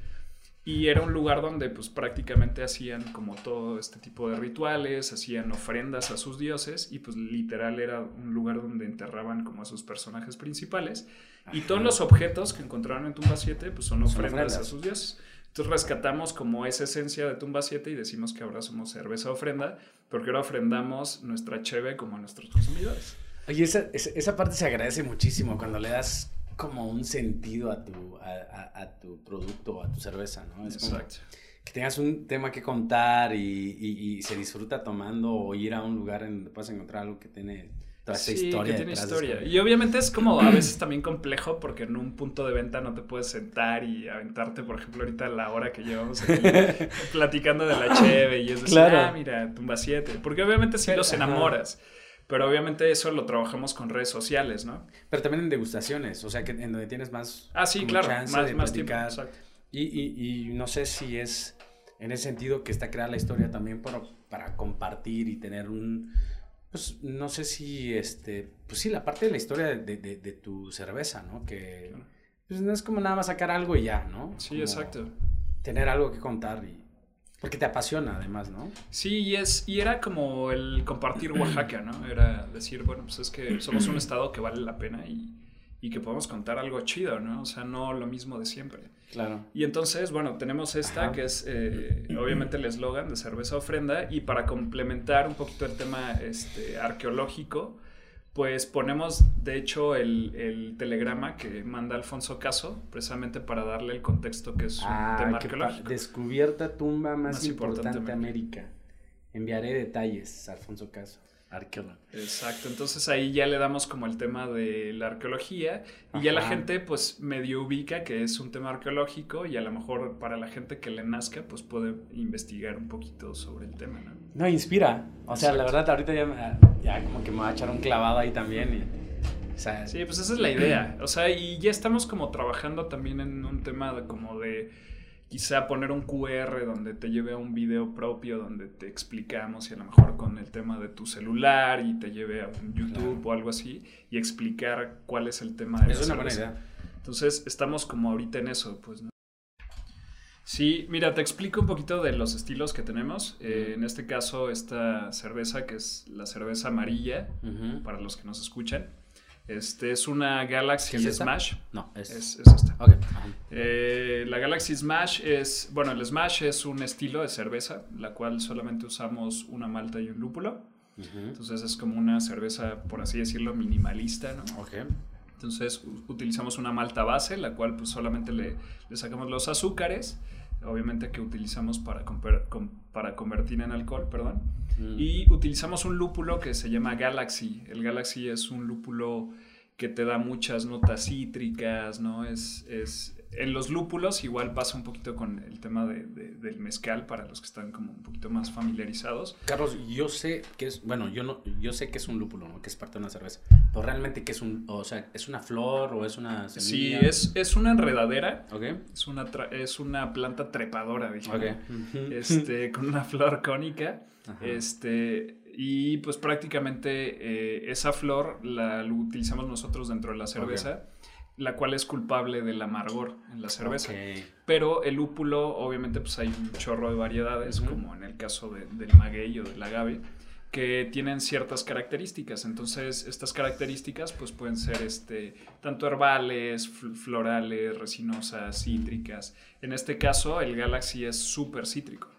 Y era un lugar donde pues prácticamente hacían como todo este tipo de rituales, hacían ofrendas a sus dioses y pues literal era un lugar donde enterraban como a sus personajes principales. Y todos los objetos que encontraron en Tumba 7 pues son ofrendas a sus dioses. Entonces rescatamos como esa esencia de Tumba 7 y decimos que ahora somos cerveza ofrenda, porque ahora ofrendamos nuestra cheve como a nuestros consumidores. Oye, esa, esa, parte se agradece muchísimo cuando le das como un sentido a tu, a, a, tu producto, a tu cerveza, ¿no? Es Exacto. que tengas un tema que contar y, y, y, se disfruta tomando o ir a un lugar en donde puedas encontrar algo que tiene sí, historia. Que tiene historia. Y obviamente es como a veces también complejo porque en un punto de venta no te puedes sentar y aventarte, por ejemplo, ahorita la hora que llevamos aquí platicando de la cheve y es decir, ah, mira, tumba 7. Porque obviamente sí los enamoras. Pero obviamente eso lo trabajamos con redes sociales, ¿no? Pero también en degustaciones, o sea, que en donde tienes más ah, sí, claro, más, más tiempo. Y, y, y no sé si es en ese sentido que está creada la historia también para, para compartir y tener un, pues no sé si, este, pues sí, la parte de la historia de, de, de tu cerveza, ¿no? Que pues, no es como nada más sacar algo y ya, ¿no? Sí, exacto. Tener algo que contar y... Porque te apasiona además, ¿no? Sí, y, es, y era como el compartir Oaxaca, ¿no? Era decir, bueno, pues es que somos un estado que vale la pena y, y que podemos contar algo chido, ¿no? O sea, no lo mismo de siempre. Claro. Y entonces, bueno, tenemos esta que es eh, obviamente el eslogan de cerveza ofrenda y para complementar un poquito el tema este, arqueológico, pues ponemos de hecho el, el, telegrama que manda Alfonso Caso, precisamente para darle el contexto que es un ah, tema arqueológico. Descubierta tumba más, importante, de América. Enviaré detalles, Alfonso Caso arqueólogo. Exacto, entonces ahí ya le damos como el tema de la arqueología y ya la gente pues medio ubica que es un tema arqueológico y a lo mejor para la gente que le nazca pues puede investigar un poquito sobre el tema, ¿no? No, inspira. O sea, la verdad ahorita ya, ya, como que me va a echar un clavado ahí también y... sí, pues esa es la idea. O sea, y ya estamos como trabajando también en un tema como de quizá poner un QR donde te lleve a un video propio donde te explicamos y a lo mejor con el tema de tu celular y te lleve a un YouTube o algo así y explicar cuál es el tema de Es una buena idea. Entonces estamos como ahorita en eso, pues. Sí, mira, te explico un poquito de los estilos que tenemos. Eh, en este caso, esta cerveza, que es la cerveza amarilla, para los que nos escuchan. Este es una Galaxy Smash. No, es, es, esta. Eh, la Galaxy Smash es, bueno, el Smash es un estilo de cerveza, la cual solamente usamos una malta y un lúpulo. Entonces es como una cerveza, por así decirlo, minimalista, ¿no? Entonces utilizamos una malta base, la cual pues solamente le, le sacamos los azúcares obviamente que utilizamos para, para convertir en alcohol, perdón. Mm. Y utilizamos un lúpulo que se llama Galaxy. El Galaxy es un lúpulo que te da muchas notas cítricas, ¿no? Es, es, en los lúpulos igual pasa un poquito con el tema de, del mezcal para los que están como un poquito más familiarizados. Carlos, yo sé que es, bueno, yo no, yo sé que es un lúpulo, ¿no? Que es parte de una cerveza. Pero realmente que es un, o sea, es una flor o es una semilla. Sí, es, es una enredadera. Ok. Es una, es una planta trepadora, digamos. Este, con una flor cónica. Este, y pues prácticamente eh, esa flor la, utilizamos nosotros dentro de la cerveza la cual es culpable del amargor en la cerveza. Pero el lúpulo, obviamente, pues hay un chorro de variedades, como en el caso del maguey o del agave, que tienen ciertas características. Entonces, estas características pues pueden ser este, tanto herbales, florales, resinosas, cítricas. En este caso, el Galaxy es súper cítrico.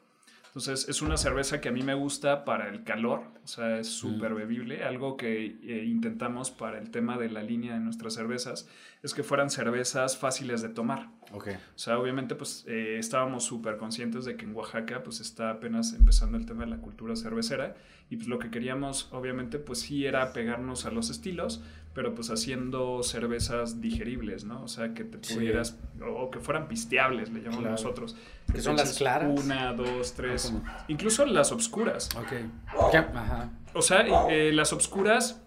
Entonces es una cerveza que a mí me gusta para el calor, o sea, es súper bebible. Algo que eh, intentamos para el tema de la línea de nuestras cervezas es que fueran cervezas fáciles de tomar. Okay. O sea, obviamente pues eh, estábamos súper conscientes de que en Oaxaca pues está apenas empezando el tema de la cultura cervecera y pues lo que queríamos obviamente pues sí era pegarnos a los estilos, pero pues haciendo cervezas digeribles, ¿no? O sea, que te pudieras, o que fueran pisteables, le llamamos nosotros. Que son las claras. Una, dos, tres. Incluso las obscuras. Ok. Ajá. O sea, eh, las obscuras,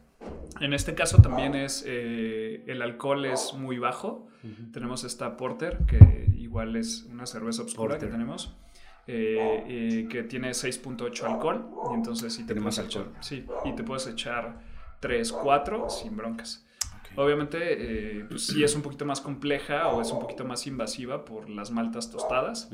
en este caso también es, eh, el alcohol es muy bajo. Tenemos esta Porter, que igual es una cerveza obscura que tenemos. Eh, que tiene 6.8 alcohol y entonces sí tenemos alcohol. sí, y te puedes echar 3, 4 sin broncas. Obviamente, eh, pues sí es un poquito más compleja o es un poquito más invasiva por las maltas tostadas.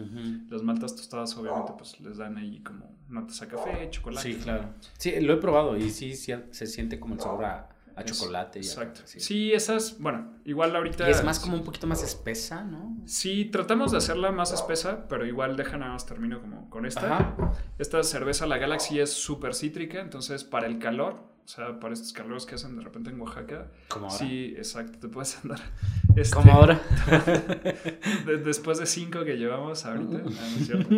Las maltas tostadas, obviamente, pues les dan ahí como notas a café, chocolate. Sí, claro. Sí, lo he probado y sí, se siente como el sabor a, chocolate. Exacto. sí. esas, bueno, igual ahorita... Y es más como un poquito más espesa, ¿no? Sí, tratamos de hacerla más espesa, pero igual deja nada más termino como con esta. Esta cerveza, la Galaxy, es súper cítrica, entonces para el calor o sea, para estos calores que hacen de repente en Oaxaca. Como ahora. Sí, exacto, te puedes andar. Este, Como ahora. después de cinco que llevamos ahorita. no, es cierto.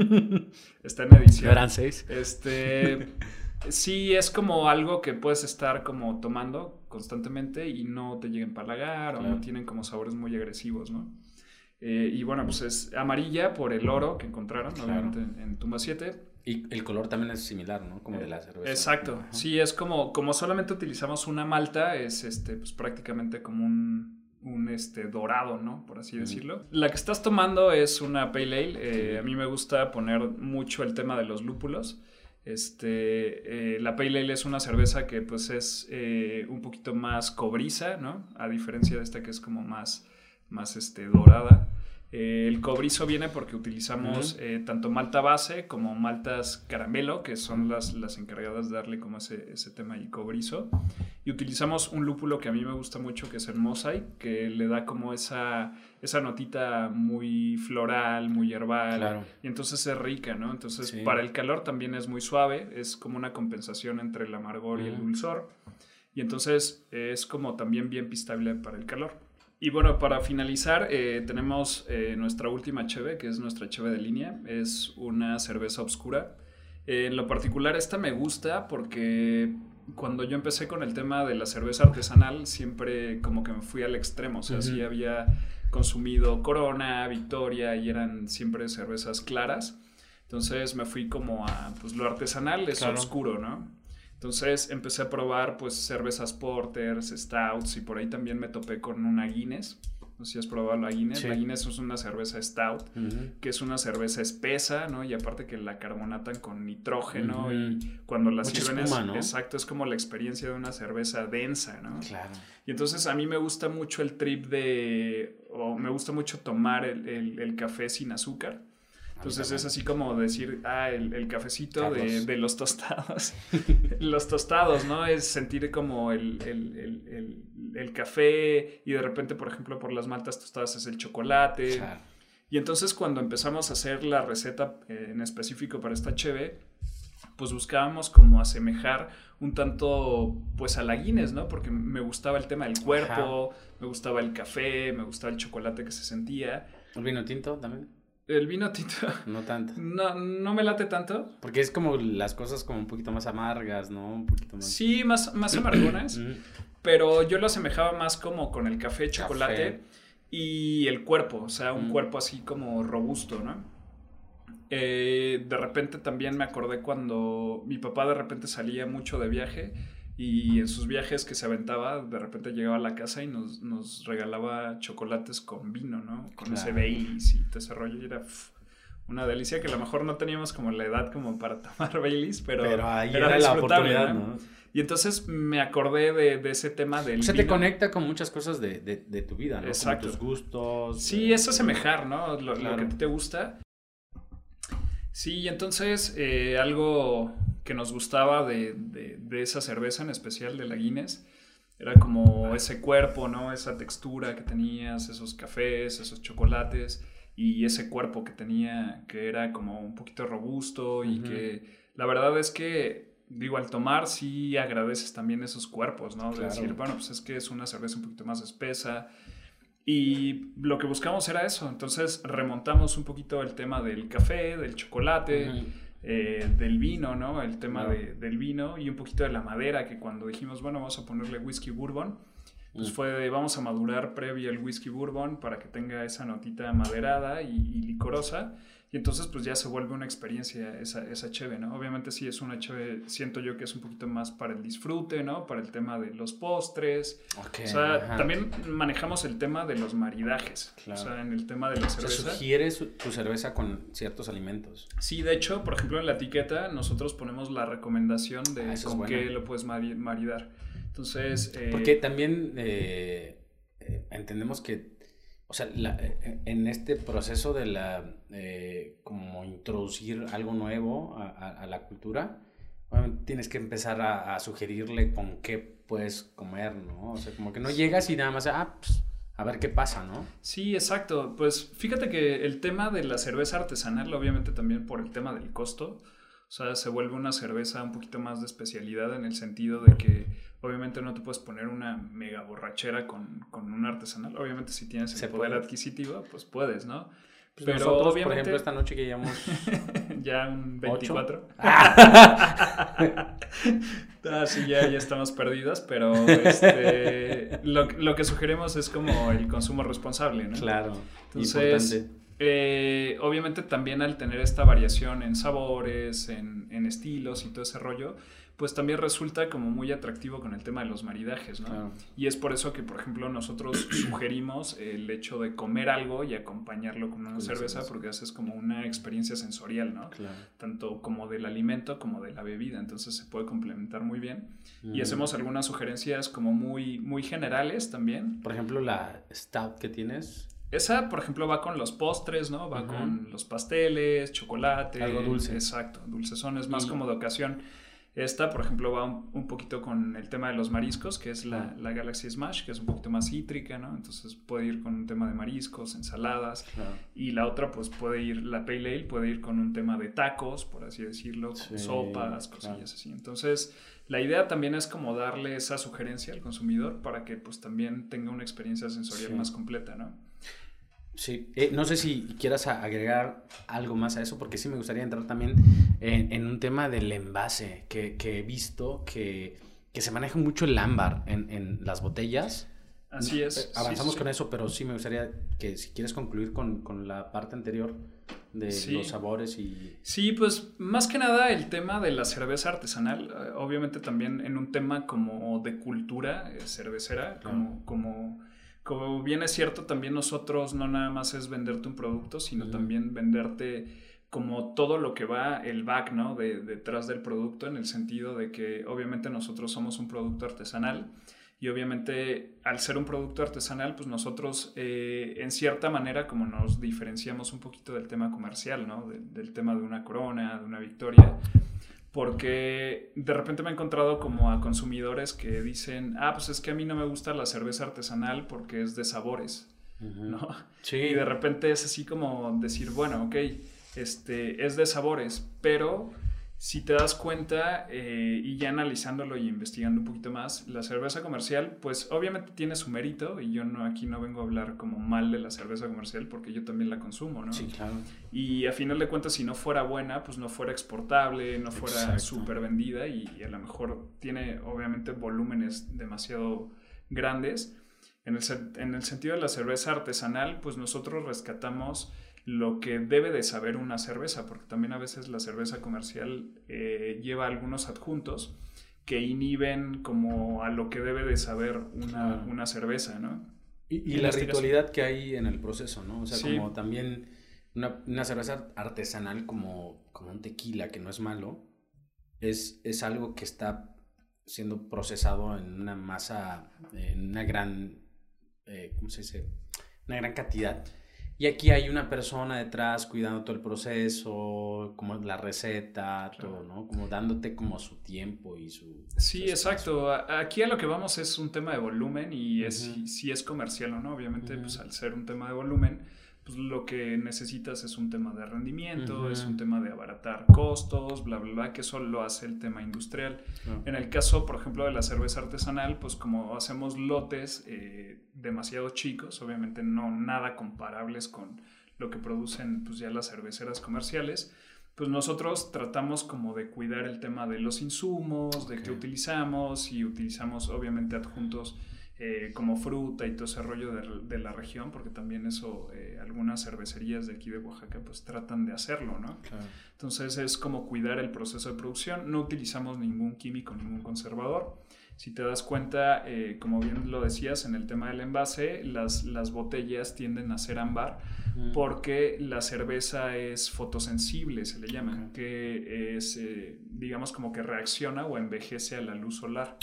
Está en edición. Eran seis. Este. Sí, es como algo que puedes estar como tomando constantemente y no te lleguen a empalagar o no tienen como sabores muy agresivos, ¿no? Eh, y bueno, pues es amarilla por el oro que encontraron, obviamente, en Tumba 7 y el color también es similar, ¿no? Como de la cerveza. Exacto. Sí, es como, como solamente utilizamos una malta, es este, pues prácticamente como un, un este, dorado, ¿no? Por así decirlo. La que estás tomando es una Pale Ale. Eh, a mí me gusta poner mucho el tema de los lúpulos. Este, eh, la Pale Ale es una cerveza que pues es eh, un poquito más cobriza, ¿no? A diferencia de esta que es como más, más este, dorada. Eh, el cobrizo viene porque utilizamos eh, tanto malta base como maltas caramelo, que son las, las encargadas de darle como ese, ese tema y cobrizo. Y utilizamos un lúpulo que a mí me gusta mucho, que es el Mosaic, que le da como esa, esa notita muy floral, muy herbal. Y entonces es rica, ¿no? Entonces para el calor también es muy suave, es como una compensación entre el amargor y el dulzor. Y entonces es como también bien pistable para el calor. Y bueno, para finalizar, eh, tenemos eh, nuestra última cheve, que es nuestra cheve de línea. Es una cerveza oscura. Eh, en lo particular, esta me gusta porque cuando yo empecé con el tema de la cerveza artesanal, siempre como que me fui al extremo. O sea, sí había consumido Corona, Victoria y eran siempre cervezas claras. Entonces me fui como a, pues lo artesanal es oscuro, ¿no? Entonces empecé a probar pues cervezas porters, stouts y por ahí también me topé con una Guinness. No sé si has probado la Guinness. La Guinness es una cerveza stout, que es una cerveza espesa, ¿no? Y aparte que la carbonatan con nitrógeno y cuando la sirven es, exacto, es como la experiencia de una cerveza densa, ¿no? Claro. Y entonces a mí me gusta mucho el trip de, o me gusta mucho tomar el café sin azúcar. Entonces es así como decir, ah, el, cafecito de, los tostados. los tostados, ¿no? Es sentir como el, café y de repente, por ejemplo, por las maltas tostadas es el chocolate. Y entonces cuando empezamos a hacer la receta eh, en específico para esta cheve, pues buscábamos como asemejar un tanto pues a la Guinness, ¿no? Porque me gustaba el tema del cuerpo, me gustaba el café, me gustaba el chocolate que se sentía. ¿El vino tinto también? El vino tinto. No tanto. No, no me late tanto. Porque es como las cosas como un poquito más amargas, ¿no? Un poquito más. Sí, más, más amargonas. pero yo lo asemejaba más como con el café, chocolate y el cuerpo. O sea, un cuerpo así como robusto, ¿no? Eh, de repente también me acordé cuando mi papá de repente salía mucho de viaje y en sus viajes que se aventaba, de repente llegaba a la casa y nos, nos regalaba chocolates con vino, ¿no? Con ese Baileys y todo ese rollo. Y era una delicia que a lo mejor no teníamos como la edad como para tomar Baileys, pero, pero ahí era, la oportunidad, ¿no? Y entonces me acordé de, de ese tema del. O sea, te conecta con muchas cosas de, de, de tu vida, ¿no? Exacto. tus gustos. Sí, es asemejar, ¿no? Lo, lo que te gusta. Sí, entonces eh, algo que nos gustaba de, de, esa cerveza en especial, de la Guinness, era como ese cuerpo, ¿no? Esa textura que tenías, esos cafés, esos chocolates y ese cuerpo que tenía que era como un poquito robusto y que la verdad es que, digo, al tomar sí agradeces también esos cuerpos, ¿no? De decir, bueno, pues es que es una cerveza un poquito más espesa. Y lo que buscamos era eso, entonces remontamos un poquito el tema del café, del chocolate. Eh, del vino, ¿no? El tema de, del vino y un poquito de la madera, que cuando dijimos, bueno, vamos a ponerle whisky bourbon, pues mm. fue de vamos a madurar previo el whisky bourbon para que tenga esa notita maderada y, y licorosa. Y entonces pues ya se vuelve una experiencia esa, esa cheve, ¿no? Obviamente sí es una cheve, siento yo que es un poquito más para el disfrute, ¿no? Para el tema de los postres. o sea, también manejamos el tema de los maridajes. O sea, en el tema de la cerveza. O sugieres tu cerveza con ciertos alimentos. Sí, de hecho, por ejemplo, en la etiqueta nosotros ponemos la recomendación de ah, con qué lo puedes maridar. Entonces... Eh, Porque también eh, eh, entendemos que o sea, eh, en este proceso de la, eh, como introducir algo nuevo a, la cultura, tienes que empezar a, sugerirle con qué puedes comer, ¿no? O sea, como que no llegas y nada más, ah, pues, a ver qué pasa, ¿no? Sí, exacto. Pues fíjate que el tema de la cerveza artesanal, obviamente también por el tema del costo, o sea, se vuelve una cerveza un poquito más de especialidad en el sentido de que obviamente no te puedes poner una mega borrachera con, con un artesanal. Obviamente si tienes el poder adquisitivo, pues puedes, ¿no? Pues Pero nosotros, obviamente... por ejemplo, esta noche que llevamos... ya un 24. ah, sí, ya, ya estamos perdidos, pero este, lo, lo, que sugerimos es como el consumo responsable, ¿no? Claro, Entonces, eh, obviamente también al tener esta variación en sabores, en, en, estilos y todo ese rollo, pues también resulta como muy atractivo con el tema de los maridajes, ¿no? Y es por eso que, por ejemplo, nosotros sugerimos el hecho de comer algo y acompañarlo con una cerveza, porque haces como una experiencia sensorial, ¿no? Claro. Tanto como del alimento como de la bebida, entonces se puede complementar muy bien. Y mm. hacemos algunas sugerencias como muy, muy generales también. Por ejemplo, la stout que tienes. Esa, por ejemplo, va con los postres, ¿no? Va con los pasteles, chocolate. Algo dulce. Exacto, dulcezones, más como de ocasión. Esta, por ejemplo, va un, poquito con el tema de los mariscos, que es la, la, Galaxy Smash, que es un poquito más cítrica, ¿no? Entonces puede ir con un tema de mariscos, ensaladas. Y la otra, pues puede ir, la Pale Ale puede ir con un tema de tacos, por así decirlo, con sopas, cosillas así. Entonces, la idea también es como darle esa sugerencia al consumidor para que pues también tenga una experiencia sensorial más completa, ¿no? Sí, eh, no sé si quieras agregar algo más a eso, porque sí me gustaría entrar también en, un tema del envase, que, he visto que, se maneja mucho el ámbar en, las botellas. Así es. Eh, avanzamos con eso, pero sí me gustaría que si quieres concluir con, la parte anterior de los sabores y... Sí, pues más que nada el tema de la cerveza artesanal, eh, obviamente también en un tema como de cultura cervecera, como... como como bien es cierto, también nosotros no nada más es venderte un producto, sino también venderte como todo lo que va el back, ¿no? De, detrás del producto, en el sentido de que obviamente nosotros somos un producto artesanal y obviamente al ser un producto artesanal, pues nosotros eh, en cierta manera como nos diferenciamos un poquito del tema comercial, ¿no? del tema de una corona, de una victoria, porque de repente me he encontrado como a consumidores que dicen, ah, pues es que a mí no me gusta la cerveza artesanal porque es de sabores, ¿no? Sí. Y de repente es así como decir, bueno, ok, este, es de sabores, pero si te das cuenta eh, y ya analizándolo y investigando un poquito más, la cerveza comercial, pues obviamente tiene su mérito y yo no aquí no vengo a hablar como mal de la cerveza comercial porque yo también la consumo, ¿no? Sí, claro. Y a final de cuentas, si no fuera buena, pues no fuera exportable, no fuera súper vendida y, a lo mejor tiene obviamente volúmenes demasiado grandes. En el, en el sentido de la cerveza artesanal, pues nosotros rescatamos lo que debe de saber una cerveza, porque también a veces la cerveza comercial eh, lleva algunos adjuntos que inhiben como a lo que debe de saber una, cerveza, ¿no? Y, la este ritualidad que hay en el proceso, ¿no? O sea, como también una, cerveza artesanal como, como un tequila, que no es malo, es, es algo que está siendo procesado en una masa, en una gran, eh, ¿cómo se dice? Una gran cantidad. Y aquí hay una persona detrás cuidando todo el proceso, como la receta, todo, ¿no? Como dándote como su tiempo y su... Sí, exacto. Aquí a lo que vamos es un tema de volumen y es, si, es comercial o no. Obviamente, pues al ser un tema de volumen, pues lo que necesitas es un tema de rendimiento, es un tema de abaratar costos, bla, bla, bla, que eso lo hace el tema industrial. En el caso, por ejemplo, de la cerveza artesanal, pues como hacemos lotes eh, demasiado chicos, obviamente no nada comparables con lo que producen pues ya las cerveceras comerciales, pues nosotros tratamos como de cuidar el tema de los insumos, de qué utilizamos y utilizamos obviamente adjuntos eh, como fruta y todo ese rollo de, la región, porque también eso, eh, algunas cervecerías de aquí de Oaxaca pues tratan de hacerlo, ¿no? Entonces es como cuidar el proceso de producción, no utilizamos ningún químico, ningún conservador. Si te das cuenta, eh, como bien lo decías en el tema del envase, las, las botellas tienden a ser ámbar porque la cerveza es fotosensible, se le llama, que es, digamos, como que reacciona o envejece a la luz solar.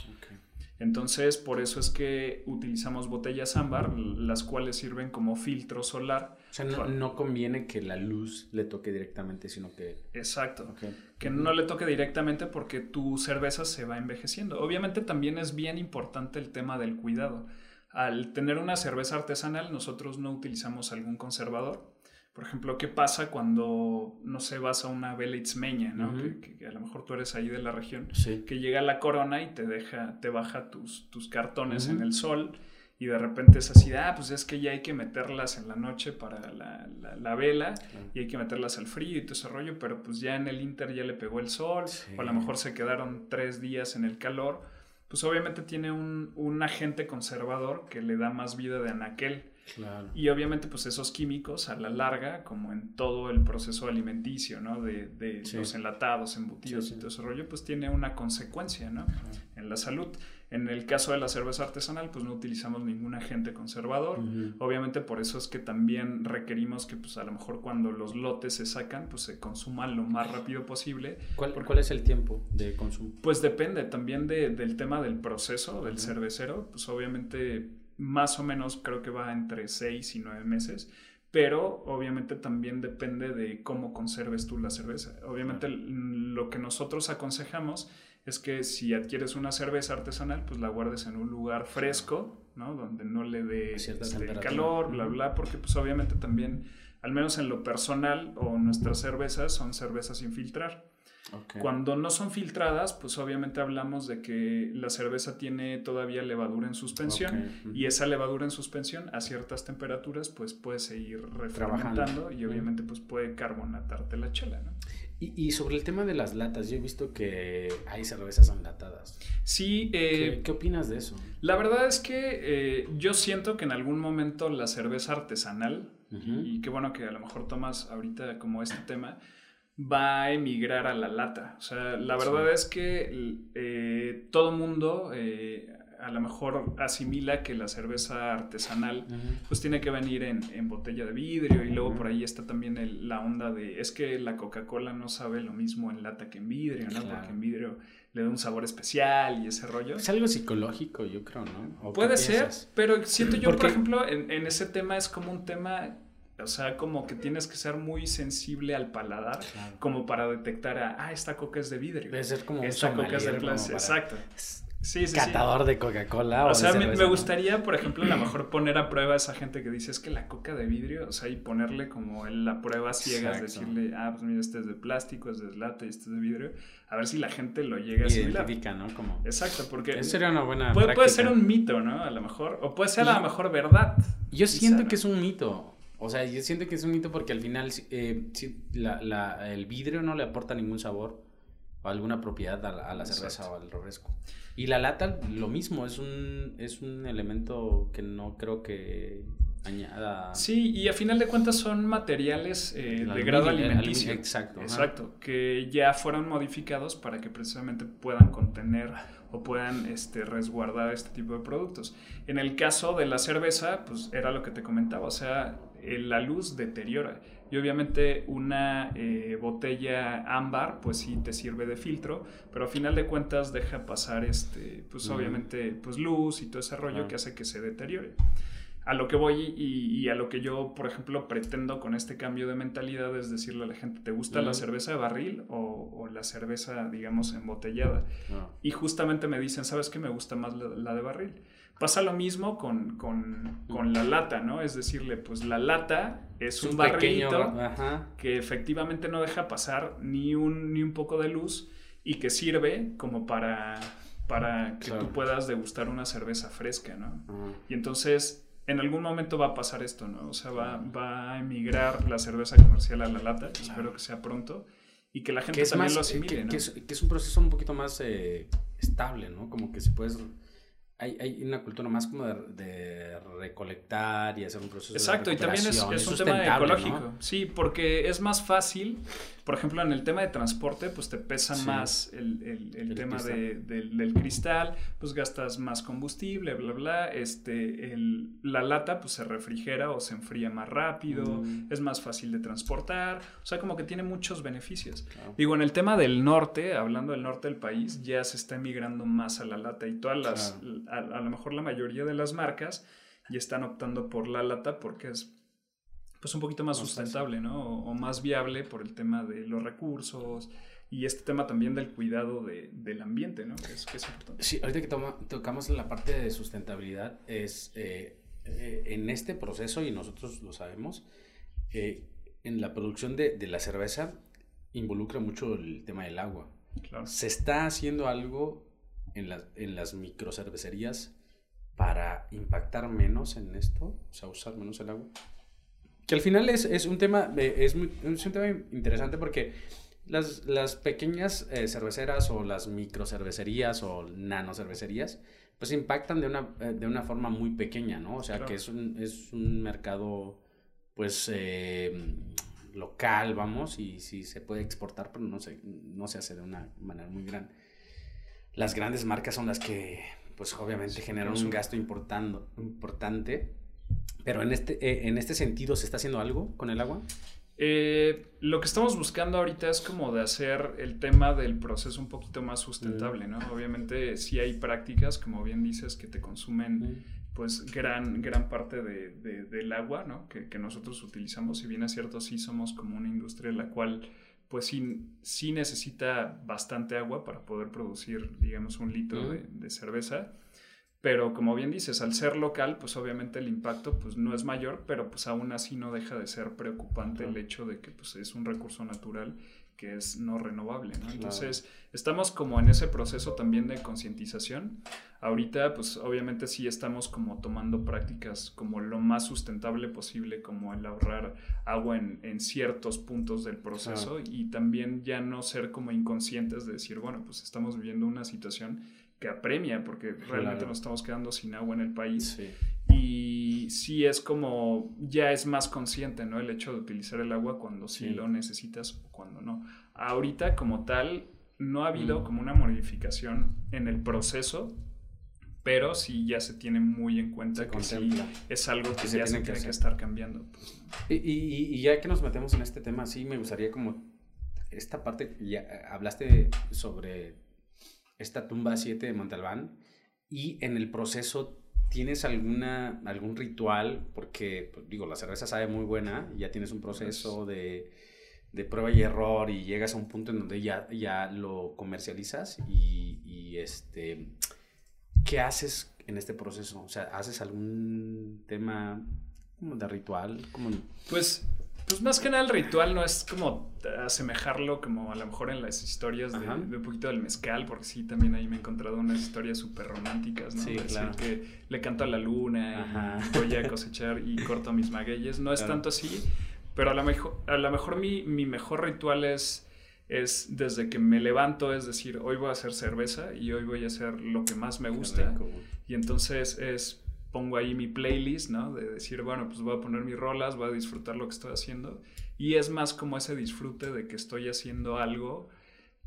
Entonces, por eso es que utilizamos botellas ámbar, las cuales sirven como filtro solar. O sea, no, conviene que la luz le toque directamente, sino que... Exacto. Que no le toque directamente porque tu cerveza se va envejeciendo. Obviamente también es bien importante el tema del cuidado. Al tener una cerveza artesanal, nosotros no utilizamos algún conservador por ejemplo, ¿qué pasa cuando, no sé, vas a una vela itzmeña, ¿no? que, a lo mejor tú eres ahí de la región, que llega la corona y te deja, te baja tus, tus cartones en el sol y de repente es así, ah, pues es que ya hay que meterlas en la noche para la, la, vela y hay que meterlas al frío y todo ese rollo, pero pues ya en el Inter ya le pegó el sol o a lo mejor se quedaron tres días en el calor, pues obviamente tiene un, un agente conservador que le da más vida de anaquel Y obviamente pues esos químicos a la larga, como en todo el proceso alimenticio, ¿no? De, de los enlatados, embutidos y todo ese rollo, pues tiene una consecuencia, ¿no? En la salud. En el caso de la cerveza artesanal, pues no utilizamos ningún agente conservador. Obviamente por eso es que también requerimos que pues a lo mejor cuando los lotes se sacan, pues se consuman lo más rápido posible. ¿Cuál, ¿cuál es el tiempo de consumo? Pues depende también de, del tema del proceso del cervecero. Pues obviamente más o menos creo que va entre 6 y 9 meses pero obviamente también depende de cómo conserves tú la cerveza. Obviamente lo que nosotros aconsejamos es que si adquieres una cerveza artesanal, pues la guardes en un lugar fresco, ¿no? Donde no le dé este, calor, bla, bla, porque pues obviamente también, al menos en lo personal, o nuestras cervezas son cervezas sin filtrar. Cuando no son filtradas, pues obviamente hablamos de que la cerveza tiene todavía levadura en suspensión y esa levadura en suspensión a ciertas temperaturas pues puede seguir refermentando y obviamente pues puede carbonatarte la chela, ¿no? Y, sobre el tema de las latas, yo he visto que hay cervezas enlatadas. Sí. Eh, ¿Qué, opinas de eso? La verdad es que eh, yo siento que en algún momento la cerveza artesanal, y qué bueno que a lo mejor tomas ahorita como este tema, va a emigrar a la lata. O sea, la verdad es que eh, todo mundo a lo mejor asimila que la cerveza artesanal pues tiene que venir en, botella de vidrio y luego por ahí está también la onda de es que la Coca-Cola no sabe lo mismo en lata que en vidrio, ¿no? Porque en vidrio le da un sabor especial y ese rollo. Es algo psicológico, yo creo, ¿no? Puede ser, pero siento yo, por ejemplo, en, ese tema es como un tema o sea, como que tienes que ser muy sensible al paladar como para detectar a, ah, esta coca es de vidrio. Debe ser como esta coca es de plástico. Exacto sí, catador de Coca-Cola. O, sea, me, gustaría, por ejemplo, a lo mejor poner a prueba a esa gente que dice es que la coca de vidrio, o sea, y ponerle como la prueba ciega, decirle, ah, pues mira, este es de plástico, es de lata y este es de vidrio, a ver si la gente lo llega a asimilar. ¿no? Como... Exacto, porque... Eso sería una buena puede, puede, ser un mito, ¿no? A lo mejor, o puede ser a lo mejor verdad. Yo siento que es un mito. O sea, yo siento que es un mito porque al final eh, el vidrio no le aporta ningún sabor o alguna propiedad a la, cerveza o al refresco. Y la lata, lo mismo, es un, es un elemento que no creo que añada. Sí, y a final de cuentas son materiales eh, de grado alimenticio. exacto. Exacto, que ya fueron modificados para que precisamente puedan contener o puedan este, resguardar este tipo de productos. En el caso de la cerveza, pues era lo que te comentaba, o sea, la luz deteriora. Y obviamente una eh, botella ámbar, pues sí te sirve de filtro, pero a final de cuentas deja pasar, este, pues obviamente, pues luz y todo ese rollo que hace que se deteriore. A lo que voy y, a lo que yo, por ejemplo, pretendo con este cambio de mentalidad es decirle a la gente, ¿te gusta la cerveza de barril o, la cerveza, digamos, embotellada? Ah. Y justamente me dicen, ¿sabes qué? Me gusta más la de barril. Pasa lo mismo con, la lata, ¿no? Es decirle, pues la lata es un, barrilito que efectivamente no deja pasar ni un, ni un poco de luz y que sirve como para, para que tú puedas degustar una cerveza fresca, ¿no? Y entonces en algún momento va a pasar esto, ¿no? O sea, va, va a emigrar la cerveza comercial a la lata, espero que sea pronto, y que la gente también lo asimile, ¿no? que, es, un proceso un poquito más eh, estable, ¿no? Como que si puedes hay, hay una cultura más como de, recolectar y hacer un proceso Exacto, y también es, es un tema ecológico. Sí, porque es más fácil, por ejemplo, en el tema de transporte, pues te pesa más el, el, tema de, del, cristal, pues gastas más combustible, bla, bla. Este, la lata, pues se refrigera o se enfría más rápido, mm. es más fácil de transportar, o sea, como que tiene muchos beneficios. Digo, en el tema del norte, hablando del norte del país, ya se está emigrando más a la lata y todas las a, lo mejor la mayoría de las marcas ya están optando por la lata porque es pues un poquito más sustentable, ¿no? O, más viable por el tema de los recursos y este tema también del cuidado del ambiente, ¿no? Que es, importante. Sí, ahorita que tocamos la parte de sustentabilidad, es eh, eh, en este proceso, y nosotros lo sabemos, eh, en la producción de, de, la cerveza involucra mucho el tema del agua. Claro. Se está haciendo algo en, las en las microcervecerías para impactar menos en esto, o sea, usar menos el agua. Que al final es, es un, tema, es, es, un tema interesante porque las, las pequeñas eh, cerveceras o las microcervecerías o nanocervecerías, pues impactan de una, eh, de una forma muy pequeña, ¿no? O sea, que es un, es un mercado, pues, eh, local, vamos, y sí se puede exportar, pero no se, no se hace de una manera muy grande. Las grandes marcas son las que, pues, obviamente generan un gasto importando, importante, pero en este, eh, en este sentido, ¿se está haciendo algo con el agua? Eh, lo que estamos buscando ahorita es como de hacer el tema del proceso un poquito más sustentable, ¿no? Obviamente sí hay prácticas, como bien dices, que te consumen pues gran, gran parte de, del agua, ¿no? Que, que, nosotros utilizamos, si bien es cierto, sí somos como una industria en la cual pues sí, sí necesita bastante agua para poder producir, digamos, un litro de, de cerveza. Pero como bien dices, al ser local, pues obviamente el impacto pues no es mayor, pero pues aún así no deja de ser preocupante el hecho de que pues es un recurso natural que es no renovable, ¿no? Entonces, estamos como en ese proceso también de concientización. Ahorita, pues obviamente sí estamos como tomando prácticas como lo más sustentable posible, como el ahorrar agua en, en ciertos puntos del proceso y también ya no ser como inconscientes de decir, bueno, pues estamos viviendo una situación que apremia, porque realmente nos estamos quedando sin agua en el país. Y sí es como, ya es más consciente, ¿no? El hecho de utilizar el agua cuando sí, lo necesitas o cuando no. Ahorita como tal, no ha habido mm. como una modificación en el proceso, pero sí ya se tiene muy en cuenta que sí es algo que, ya se tiene que, estar cambiando. Pues, y, y, y, ya que nos metemos en este tema, sí me gustaría como esta parte, ya hablaste sobre esta tumba 7 de Montalbán y en el proceso tienes alguna, algún ritual, porque pues, digo, la cerveza sabe muy buena, ya tienes un proceso de, de, prueba y error y llegas a un punto en donde ya, ya lo comercializas y, y este, ¿qué haces en este proceso? O sea, ¿haces algún tema como de ritual? Como... Pues pues más que nada el ritual no es como asemejarlo como a lo mejor en las historias de, un poquito del mezcal, porque sí, también ahí me he encontrado unas historias súper románticas, ¿no? Sí, de decir que le canto a la luna y voy a cosechar y corto mis magueyes. No es tanto así, pero a lo mejor, a lo mejor mi, mi mejor ritual es es desde que me levanto, es decir, hoy voy a hacer cerveza y hoy voy a hacer lo que más me gusta. y entonces es pongo ahí mi playlist, ¿no? De decir, bueno, pues voy a poner mis rolas, voy a disfrutar lo que estoy haciendo. Y es más como ese disfrute de que estoy haciendo algo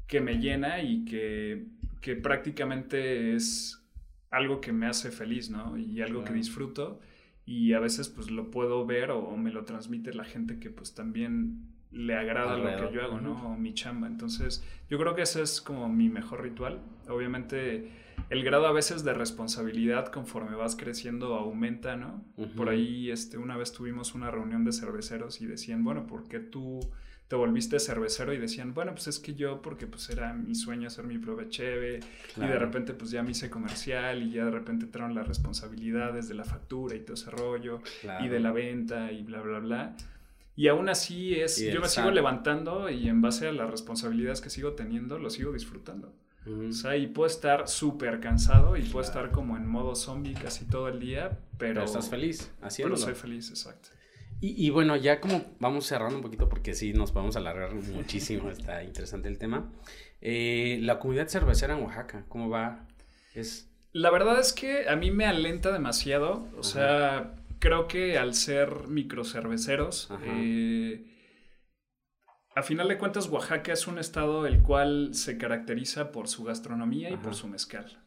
que me llena y que, que prácticamente es algo que me hace feliz, ¿no? Y algo que disfruto. Y a veces pues lo puedo ver o, me lo transmite la gente que pues también le agrada lo que yo hago, ¿no? O mi chamba. Entonces, yo creo que ese es como mi mejor ritual. Obviamente el grado a veces de responsabilidad conforme vas creciendo aumenta, ¿no? Por ahí este, una vez tuvimos una reunión de cerveceros y decían, bueno, ¿por qué tú te volviste cervecero? Y decían, bueno, pues es que yo, porque pues era mi sueño hacer mi prueba cheve, y de repente pues ya me hice comercial y ya de repente entraron las responsabilidades de la factura y todo ese rollo, y de la venta y bla, bla, bla. Y aún así es, yo me sigo levantando y en base a las responsabilidades que sigo teniendo, lo sigo disfrutando. O sea, y puedo estar súper cansado y puedo estar como en modo zombie casi todo el día, pero... estás feliz haciéndolo. Pero soy feliz, exacto. Y, y, bueno, ya como vamos cerrando un poquito porque sí, nos podemos alargar muchísimo, está interesante el tema. Eh, la comunidad cervecera en Oaxaca, ¿cómo va? Es... La verdad es que a mí me alenta demasiado, o sea, creo que al ser microcerveceros, eh, a final de cuentas, Oaxaca es un estado el cual se caracteriza por su gastronomía y por su mezcal.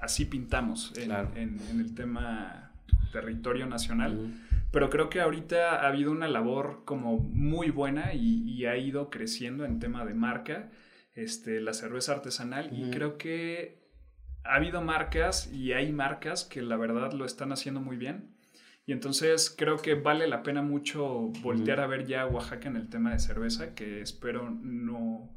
Así pintamos en, el tema territorio nacional. Pero creo que ahorita ha habido una labor como muy buena y, ha ido creciendo en tema de marca, este, la cerveza artesanal. Y creo que ha habido marcas y hay marcas que la verdad lo están haciendo muy bien. Y entonces creo que vale la pena mucho voltear a ver ya Oaxaca en el tema de cerveza, que espero no,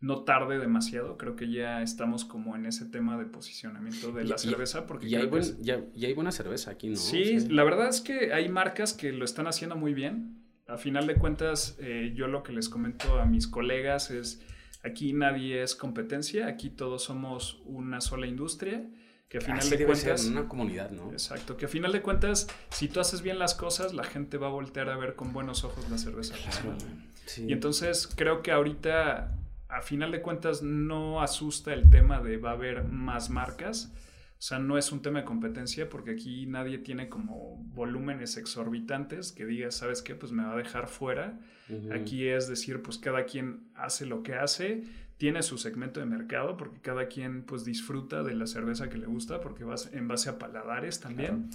no tarde demasiado. Creo que ya estamos como en ese tema de posicionamiento de la cerveza. Porque ya, hay ya, hay buena cerveza aquí, ¿no? Sí, la verdad es que hay marcas que lo están haciendo muy bien. A final de cuentas, eh, yo lo que les comento a mis colegas es, aquí nadie es competencia, aquí todos somos una sola industria que a final de cuentas una comunidad, ¿no? Exacto, que a final de cuentas si tú haces bien las cosas, la gente va a voltear a ver con buenos ojos la cerveza. Y entonces creo que ahorita a final de cuentas no asusta el tema de va a haber más marcas, O sea, no es un tema de competencia porque aquí nadie tiene como volúmenes exorbitantes que diga, ¿sabes qué? Pues me va a dejar fuera. Aquí es decir, pues cada quien hace lo que hace, tiene su segmento de mercado porque cada quien pues disfruta de la cerveza que le gusta porque va en base a paladares también.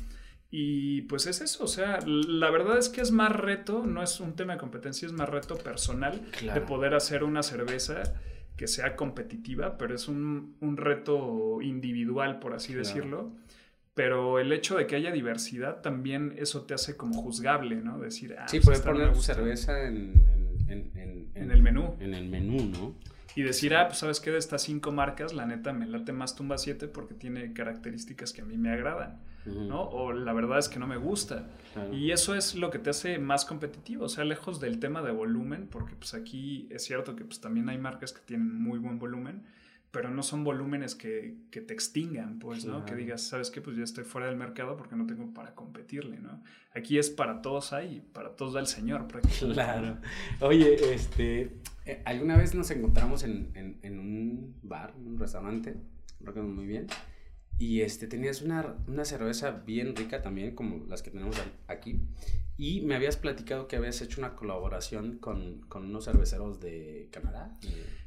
Y pues es eso, o sea, la verdad es que es más reto, no es un tema de competencia, es más reto personal de poder hacer una cerveza que sea competitiva, pero es un, reto individual, por así decirlo. Pero el hecho de que haya diversidad también eso te hace como juzgable, ¿no? Decir, ah, sí, pues poner cerveza en, en, en, el menú. En el menú, ¿no? Y decir, ah, pues sabes qué, de estas cinco marcas, la neta me late más Tumba 7 porque tiene características que a mí me agradan. ¿No? O la verdad es que no me gusta. Y eso es lo que te hace más competitivo, o sea, lejos del tema de volumen, porque pues aquí es cierto que pues también hay marcas que tienen muy buen volumen, pero no son volúmenes que, que te extingan, pues, ¿no? Que digas, ¿sabes qué? Pues ya estoy fuera del mercado porque no tengo para competirle, ¿no? Aquí es para todos hay, para todos da el Señor, prácticamente. Claro. Oye, este, eh, alguna vez nos encontramos en, en, en un bar, un restaurante, recuerdo muy bien, y este, tenías una, una, cerveza bien rica también, como las que tenemos aquí. Y me habías platicado que habías hecho una colaboración con, con unos cerveceros de Canadá.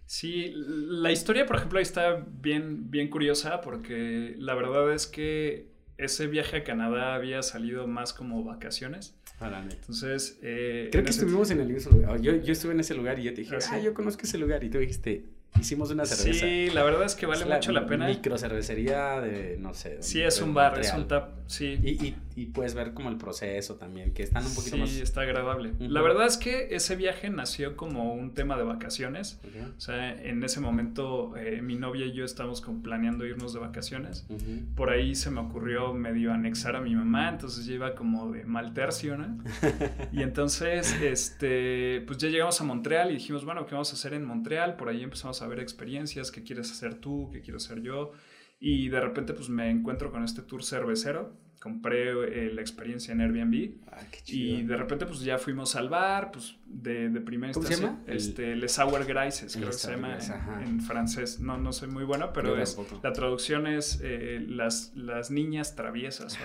Sí, la historia, por ejemplo, ahí está bien, bien curiosa porque la verdad es que ese viaje a Canadá había salido más como vacaciones. Entonces, eh, creo que estuvimos en el mismo lugar. Yo, yo, estuve en ese lugar y yo te dije, ah, ah yo conozco ese lugar. Y tú dijiste, hicimos una cerveza. Sí, la verdad es que vale mucho la, pena. Micro cervecería de, no sé. Sí, es un bar, es un tap, sí. Y, y, y, puedes ver como el proceso también, que están un poquito más... Sí, está agradable. La verdad es que ese viaje nació como un tema de vacaciones. O sea, en ese momento eh, mi novia y yo estábamos como planeando irnos de vacaciones. Por ahí se me ocurrió medio anexar a mi mamá, entonces yo iba como de mal tercio, ¿no? y entonces, este, pues ya llegamos a Montreal y dijimos, bueno, ¿qué vamos a hacer en Montreal? Por ahí empezamos a ver experiencias, qué quieres hacer tú, qué quiero hacer yo. Y de repente pues me encuentro con este tour cervecero. Compré eh, la experiencia en Airbnb. Ah, y de repente pues ya fuimos al bar, pues de, de primera instancia. Este, Les Sour Grises, creo que se llama en, francés. No, no soy muy bueno, pero es, la traducción es eh, las, las niñas traviesas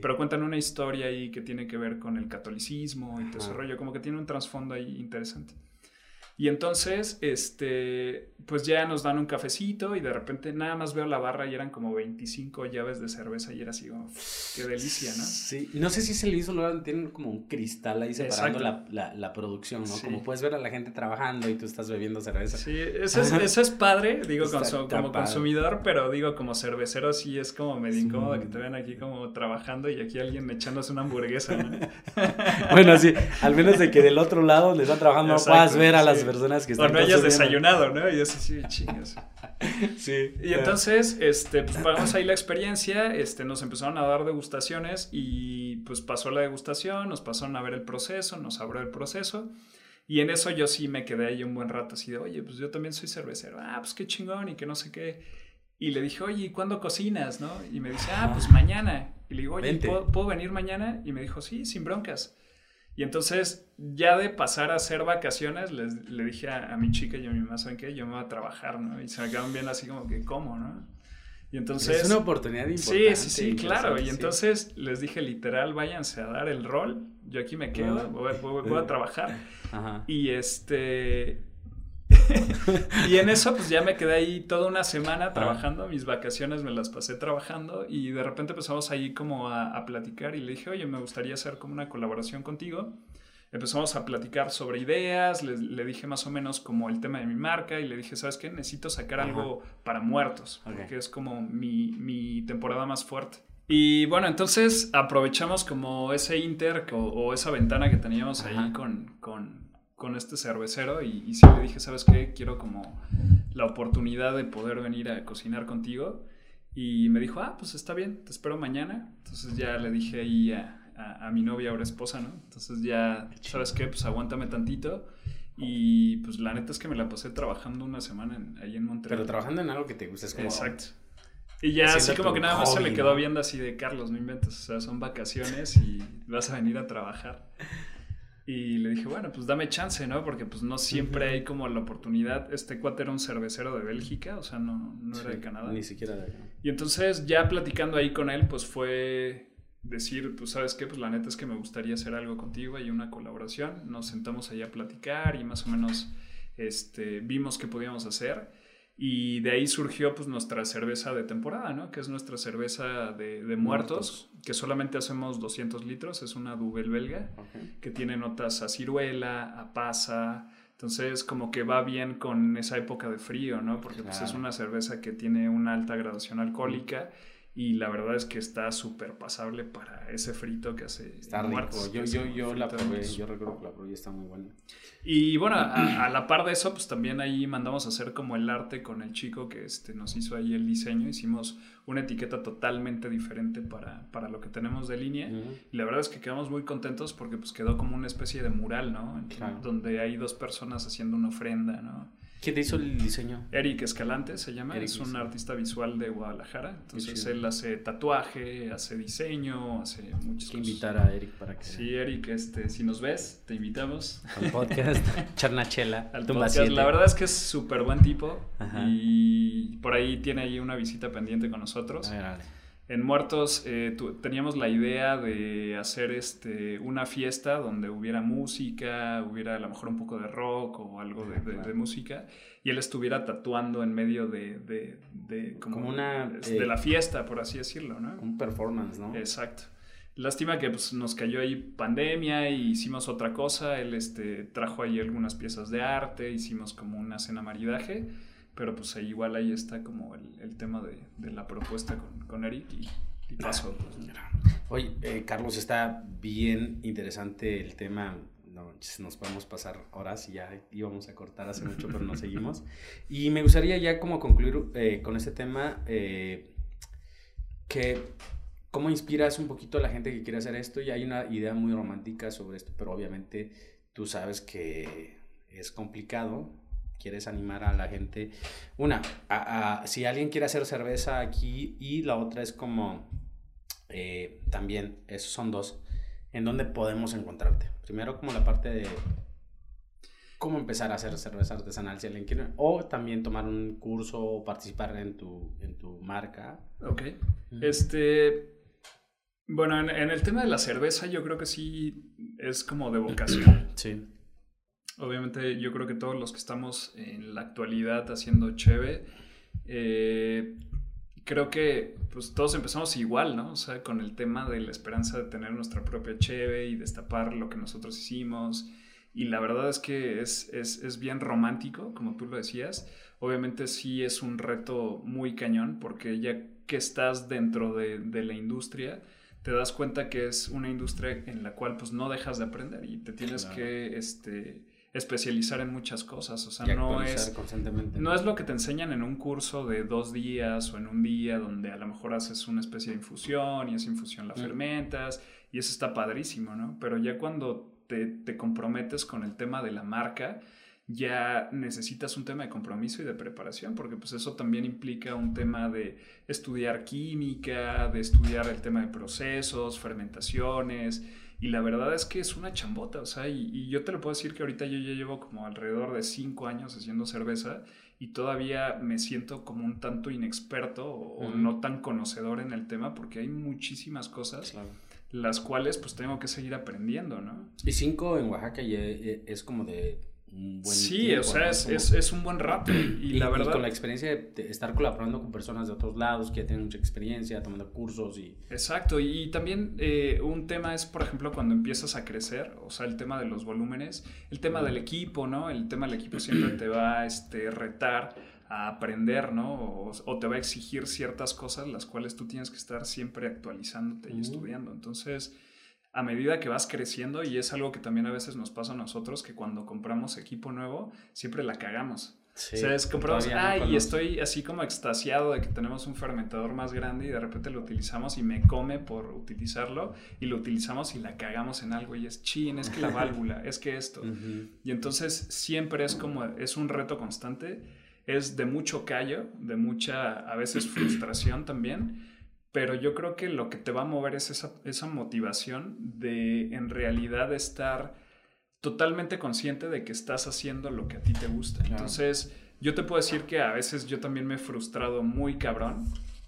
Pero cuentan una historia ahí que tiene que ver con el catolicismo y todo ese rollo. Como que tiene un trasfondo ahí interesante. Y entonces, este, pues ya nos dan un cafecito y de repente nada más veo la barra y eran como 25 llaves de cerveza y era así como, qué delicia, ¿no? Sí, no sé si se le hizo, luego tienen como un cristal ahí separando la, la, la, producción, ¿no? Como puedes ver a la gente trabajando y tú estás bebiendo cerveza. Sí, eso es, eso es padre, digo, como consumidor, pero digo, como cervecero sí es como medio incómodo que te vean aquí como trabajando y aquí alguien echándose una hamburguesa, ¿no? bueno, sí, al menos de que del otro lado les están trabajando, no puedas ver a las personas que están. O no hayas desayunado, ¿no? Y eso sí, chingas. sí. Y entonces, este, pues pagamos ahí la experiencia, este, nos empezaron a dar degustaciones y pues pasó la degustación, nos pasaron a ver el proceso, nos abrió el proceso. Y en eso yo sí me quedé ahí un buen rato así de, oye, pues yo también soy cervecero. Ah, pues qué chingón y que no sé qué. Y le dije, oye, ¿cuándo cocinas? ¿no? Y me dice, ah, pues mañana. Y le digo, oye, ¿puedo, venir mañana? Y me dijo, sí, sin broncas. Y entonces, ya de pasar a hacer vacaciones, les, le dije a, mi chica y a mi mamá, ¿saben qué? Yo me voy a trabajar, ¿no? Y se me quedaron bien así como que, ¿cómo, no? Y entonces... Es una oportunidad importante. Sí, sí, sí, claro. Y entonces les dije literal, váyanse a dar el rol. Yo aquí me quedo, voy, voy a trabajar. Ajá. Y este... y en eso pues ya me quedé ahí toda una semana trabajando, mis vacaciones me las pasé trabajando y de repente empezamos ahí como a, platicar y le dije, oye, me gustaría hacer como una colaboración contigo. Empezamos a platicar sobre ideas, le, dije más o menos como el tema de mi marca y le dije, ¿sabes qué? Necesito sacar algo para muertos, que es como mi, temporada más fuerte. Y bueno, entonces aprovechamos como ese inter o, esa ventana que teníamos ahí con, con con este cervecero y, y sí le dije, ¿sabes qué? Quiero como la oportunidad de poder venir a cocinar contigo. Y me dijo, ah, pues está bien, te espero mañana. Entonces ya le dije ahí a, a, mi novia, ahora esposa, ¿no? Entonces ya, ¿sabes qué? Pues aguántame tantito. Y pues la neta es que me la pasé trabajando una semana ahí en Monterrey. Pero trabajando en algo que te gusta, es como... Exacto. Y ya así como que nada más se le quedó viendo así de, Carlos, no inventes, o sea, son vacaciones y vas a venir a trabajar. Y le dije, bueno, pues dame chance, ¿no? Porque pues no siempre hay como la oportunidad. Este cuate era un cervecero de Bélgica, o sea, no, no era de Canadá. Ni siquiera de. Y entonces ya platicando ahí con él, pues fue decir, pues sabes qué, pues la neta es que me gustaría hacer algo contigo, hay una colaboración. Nos sentamos ahí a platicar y más o menos este, vimos qué podíamos hacer. Y de ahí surgió pues nuestra cerveza de temporada, ¿no? Que es nuestra cerveza de, de muertos, que solamente hacemos 200 litros, es una Duvel belga, que tiene notas a ciruela, a pasa, entonces como que va bien con esa época de frío, ¿no? Porque pues, es una cerveza que tiene una alta graduación alcohólica y la verdad es que está súper pasable para ese frito que hace. Está rico. Yo, yo, yo la probé, yo recuerdo que la probé y está muy buena. Y bueno, a, la par de eso, pues también ahí mandamos a hacer como el arte con el chico que este, nos hizo ahí el diseño. Hicimos una etiqueta totalmente diferente para, para lo que tenemos de línea. Y la verdad es que quedamos muy contentos porque pues quedó como una especie de mural, ¿no? Donde hay dos personas haciendo una ofrenda, ¿no? ¿Quién te hizo el diseño? Eric Escalante se llama, es un artista visual de Guadalajara. Entonces él hace tatuaje, hace diseño, hace muchas Hay que invitar a Eric para que. Sí, Eric, este, si nos ves, te invitamos. Al podcast, Charnachela. Al podcast. La verdad es que es súper buen tipo y por ahí tiene ahí una visita pendiente con nosotros. A ver, a ver. En Muertos eh, teníamos la idea de hacer este, una fiesta donde hubiera música, hubiera a lo mejor un poco de rock o algo de, música, y él estuviera tatuando en medio de, de como, una, de eh, la fiesta, por así decirlo, ¿no? Un performance, ¿no? Exacto. Lástima que pues, nos cayó ahí pandemia y hicimos otra cosa, él este, trajo ahí algunas piezas de arte, hicimos como una cena maridaje pero pues igual ahí está como el, tema de, la propuesta con, Eric y, pasó. Pues, Oye, eh, Carlos, está bien interesante el tema. No, nos podemos pasar horas y ya íbamos a cortar hace mucho, pero no seguimos. Y me gustaría ya como concluir eh, con este tema, eh, que cómo inspiras un poquito a la gente que quiere hacer esto. Y hay una idea muy romántica sobre esto, pero obviamente tú sabes que es complicado quieres animar a la gente. Una, si alguien quiere hacer cerveza aquí y la otra es como, eh, también, esos son dos, ¿en dónde podemos encontrarte? Primero como la parte de cómo empezar a hacer cerveza artesanal si alguien quiere, o también tomar un curso o participar en tu, en tu marca. Ok. Este... Bueno, en, en, el tema de la cerveza yo creo que sí es como de vocación. Sí. Obviamente yo creo que todos los que estamos en la actualidad haciendo cheve, eh, creo que pues todos empezamos igual, ¿no? O sea, con el tema de la esperanza de tener nuestra propia cheve y destapar lo que nosotros hicimos. Y la verdad es que es, es, es bien romántico, como tú lo decías. Obviamente sí es un reto muy cañón, porque ya que estás dentro de, de la industria, te das cuenta que es una industria en la cual pues no dejas de aprender y te tienes que este, especializar en muchas cosas. O sea, no es, no es lo que te enseñan en un curso de dos días o en un día donde a lo mejor haces una especie de infusión y esa infusión la mm. fermentas y eso está padrísimo, ¿no? Pero ya cuando te, te comprometes con el tema de la marca, ya necesitas un tema de compromiso y de preparación, porque pues eso también implica un tema de estudiar química, de estudiar el tema de procesos, fermentaciones, y la verdad es que es una chambota, o sea, y, yo te lo puedo decir que ahorita yo ya llevo como alrededor de cinco años haciendo cerveza y todavía me siento como un tanto inexperto o, no tan conocedor en el tema porque hay muchísimas cosas. las cuales pues tengo que seguir aprendiendo, ¿no? Y cinco en Oaxaca ya es como de sí, o sea, es, un buen rato. Y, la verdad. con la experiencia de estar colaborando con personas de otros lados que ya tienen mucha experiencia, tomando cursos y. Exacto. Y también eh, un tema es, por ejemplo, cuando empiezas a crecer, o sea, el tema de los volúmenes, el tema del equipo, ¿no? El tema del equipo siempre te va a este, retar a aprender, ¿no? O, te va a exigir ciertas cosas las cuales tú tienes que estar siempre actualizándote y estudiando. Entonces a medida que vas creciendo y es algo que también a veces nos pasa a nosotros, que cuando compramos equipo nuevo, siempre la cagamos. Sí, o sea, es compramos, ay, y estoy así como extasiado de que tenemos un fermentador más grande y de repente lo utilizamos y me come por utilizarlo y lo utilizamos y la cagamos en algo y es chin, es que la válvula, es que esto. Y entonces siempre es como, es un reto constante, es de mucho callo, de mucha a veces frustración también, pero yo creo que lo que te va a mover es esa, esa motivación de en realidad estar totalmente consciente de que estás haciendo lo que a ti te gusta. Entonces, yo te puedo decir que a veces yo también me he frustrado muy cabrón,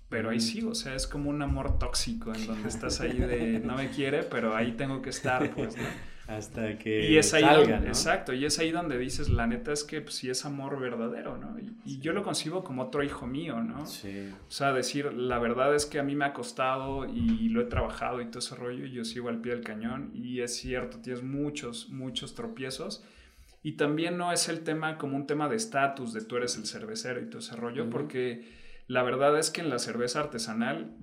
pero ahí sí, o sea, es como un amor tóxico en donde estás ahí de no me quiere, pero ahí tengo que estar, pues, ¿no? Hasta que y es ahí salga, ¿no? Exacto, y es ahí donde dices, la neta es que pues, sí es amor verdadero, ¿no? Y, yo lo concibo como otro hijo mío, ¿no? Sí. O sea, decir, la verdad es que a mí me ha costado y lo he trabajado y todo ese rollo, y yo sigo al pie del cañón, y es cierto, tienes muchos, muchos tropiezos. Y también no es el tema como un tema de estatus, de tú eres el cervecero y todo ese rollo, porque la verdad es que en la cerveza artesanal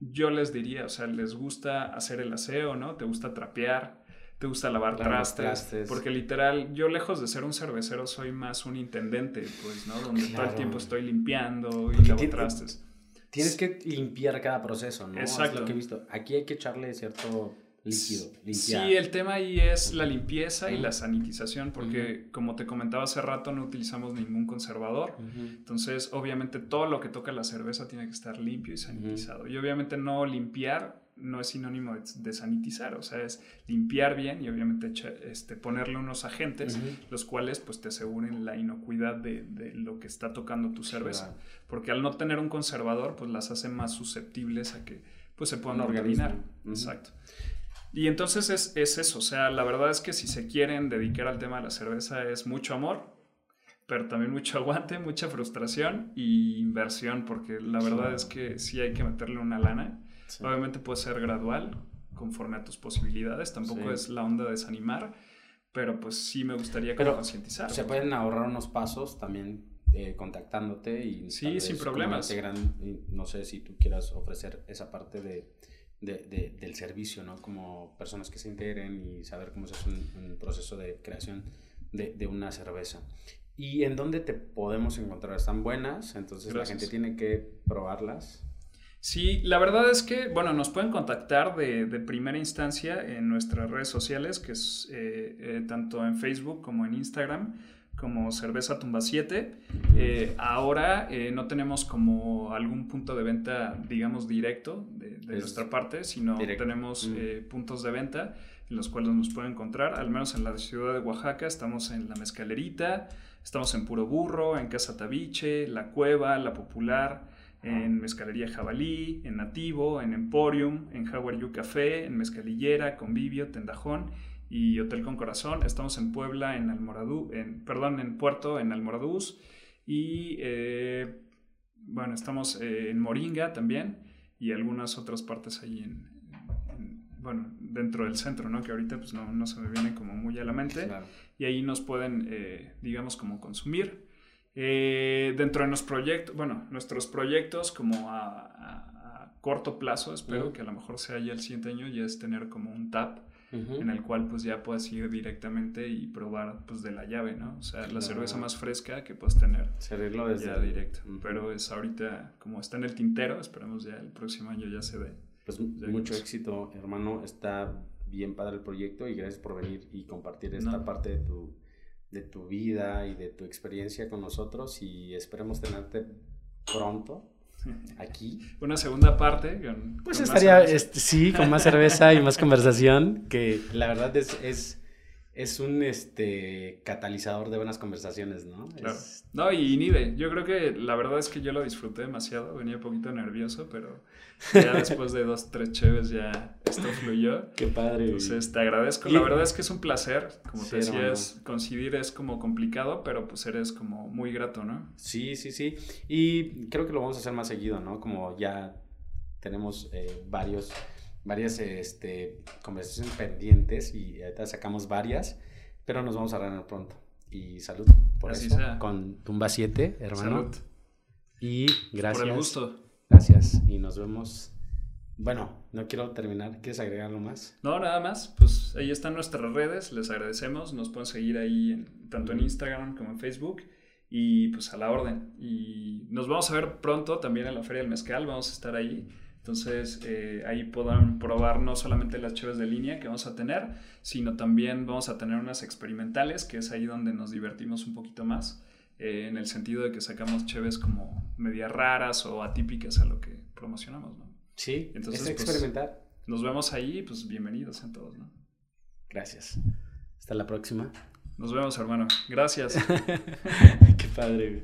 yo les diría, o sea, les gusta hacer el aseo, ¿no? Te gusta trapear, te gusta lavar trastes, Porque literal, yo lejos de ser un cervecero soy más un intendente, pues, ¿no? Donde todo el tiempo estoy limpiando y lavo trastes. Tienes que limpiar cada proceso, ¿no? Exacto. Es lo que he visto. Aquí hay que echarle cierto líquido, limpiar. Sí, el tema ahí es la limpieza y la sanitización, porque como te comentaba hace rato, no utilizamos ningún conservador. Entonces, obviamente, todo lo que toca la cerveza tiene que estar limpio y sanitizado. Y obviamente no limpiar no es sinónimo de, sanitizar, o sea, es limpiar bien y obviamente este, ponerle unos agentes, los cuales pues te aseguren la inocuidad de, lo que está tocando tu cerveza. Porque al no tener un conservador, pues las hace más susceptibles a que pues se puedan organizar. Exacto. Y entonces es, es, eso, o sea, la verdad es que si se quieren dedicar al tema de la cerveza es mucho amor, pero también mucho aguante, mucha frustración y inversión, porque la verdad es que sí hay que meterle una lana Obviamente puede ser gradual, conforme a tus posibilidades, tampoco es la onda de desanimar, pero pues sí me gustaría concientizar. Se pueden ahorrar unos pasos también eh, contactándote y... Sí, sin problemas. no sé si tú quieras ofrecer esa parte de, de, del servicio, ¿no? Como personas que se integren y saber cómo es un, proceso de creación de, una cerveza. ¿Y en dónde te podemos encontrar? ¿Están buenas? Entonces la gente tiene que probarlas. Sí, la verdad es que, bueno, nos pueden contactar de, primera instancia en nuestras redes sociales, que es eh, eh, tanto en Facebook como en Instagram, como Cerveza Tumba 7. Eh, ahora no tenemos como algún punto de venta, digamos, directo de, nuestra parte, sino tenemos mm. puntos de venta en los cuales nos pueden encontrar, al menos en la ciudad de Oaxaca, estamos en La Mezcalerita, estamos en Puro Burro, en Casa Tabiche, La Cueva, La Popular, en Mezcalería Jabalí, en Nativo, en Emporium, en Jaguar You Café, en Mezcalillera, Convivio, Tendajón y Hotel con Corazón. Estamos en Puebla, en Almoradú, en, perdón, en Puerto, en Almoradús y eh, bueno, estamos eh, en Moringa también y algunas otras partes ahí en, bueno, dentro del centro, ¿no? Que ahorita pues no, no, se me viene como muy a la mente y ahí nos pueden, eh, digamos, como consumir. Eh, dentro de nuestros proyectos, bueno, nuestros proyectos como a, corto plazo, espero que a lo mejor sea ya el siguiente año, ya es tener como un tap en el cual pues ya puedas ir directamente y probar pues de la llave, ¿no? O sea, la cerveza más fresca que puedes tener. Servirlo desde ya directo. Pero es ahorita, como está en el tintero, esperemos ya el próximo año ya se dé. Pues mucho éxito, hermano. Está bien padre el proyecto y gracias por venir y compartir esta parte de tu de tu vida y de tu experiencia con nosotros y esperemos tenerte pronto aquí. Una segunda parte. pues estaría, sí, con más cerveza y más conversación, que la verdad es, es es un este catalizador de buenas conversaciones, ¿no? Claro. No, y Nive, yo creo que la verdad es que yo lo disfruté demasiado, venía un poquito nervioso, pero ya después de dos, tres cheves ya esto fluyó. Qué padre. Entonces te agradezco, la verdad es que es un placer, como te decías, coincidir es como complicado, pero pues eres como muy grato, ¿no? Sí, sí, sí, y creo que lo vamos a hacer más seguido, ¿no? Como ya tenemos eh, varios varias este, conversaciones pendientes y ahorita sacamos varias, pero nos vamos a reunir pronto. Y salud por eso, con Tumba 7, hermano. Salud. Y gracias. Por el gusto. Gracias y nos vemos. Bueno, no quiero terminar. ¿Quieres agregar algo más? No, nada más. Pues ahí están nuestras redes. Les agradecemos. Nos pueden seguir ahí tanto en Instagram como en Facebook. Y pues a la orden. Y nos vamos a ver pronto también en la Feria del Mezcal. Vamos a estar ahí. Entonces eh, ahí podrán probar no solamente las cheves de línea que vamos a tener, sino también vamos a tener unas experimentales, que es ahí donde nos divertimos un poquito más, eh, en el sentido de que sacamos cheves como medias raras o atípicas a lo que promocionamos, ¿no? Sí, entonces es pues, experimentar. nos vemos ahí, pues bienvenidos a todos, ¿no? Gracias. Hasta la próxima. Nos vemos, hermano. Gracias. Qué padre.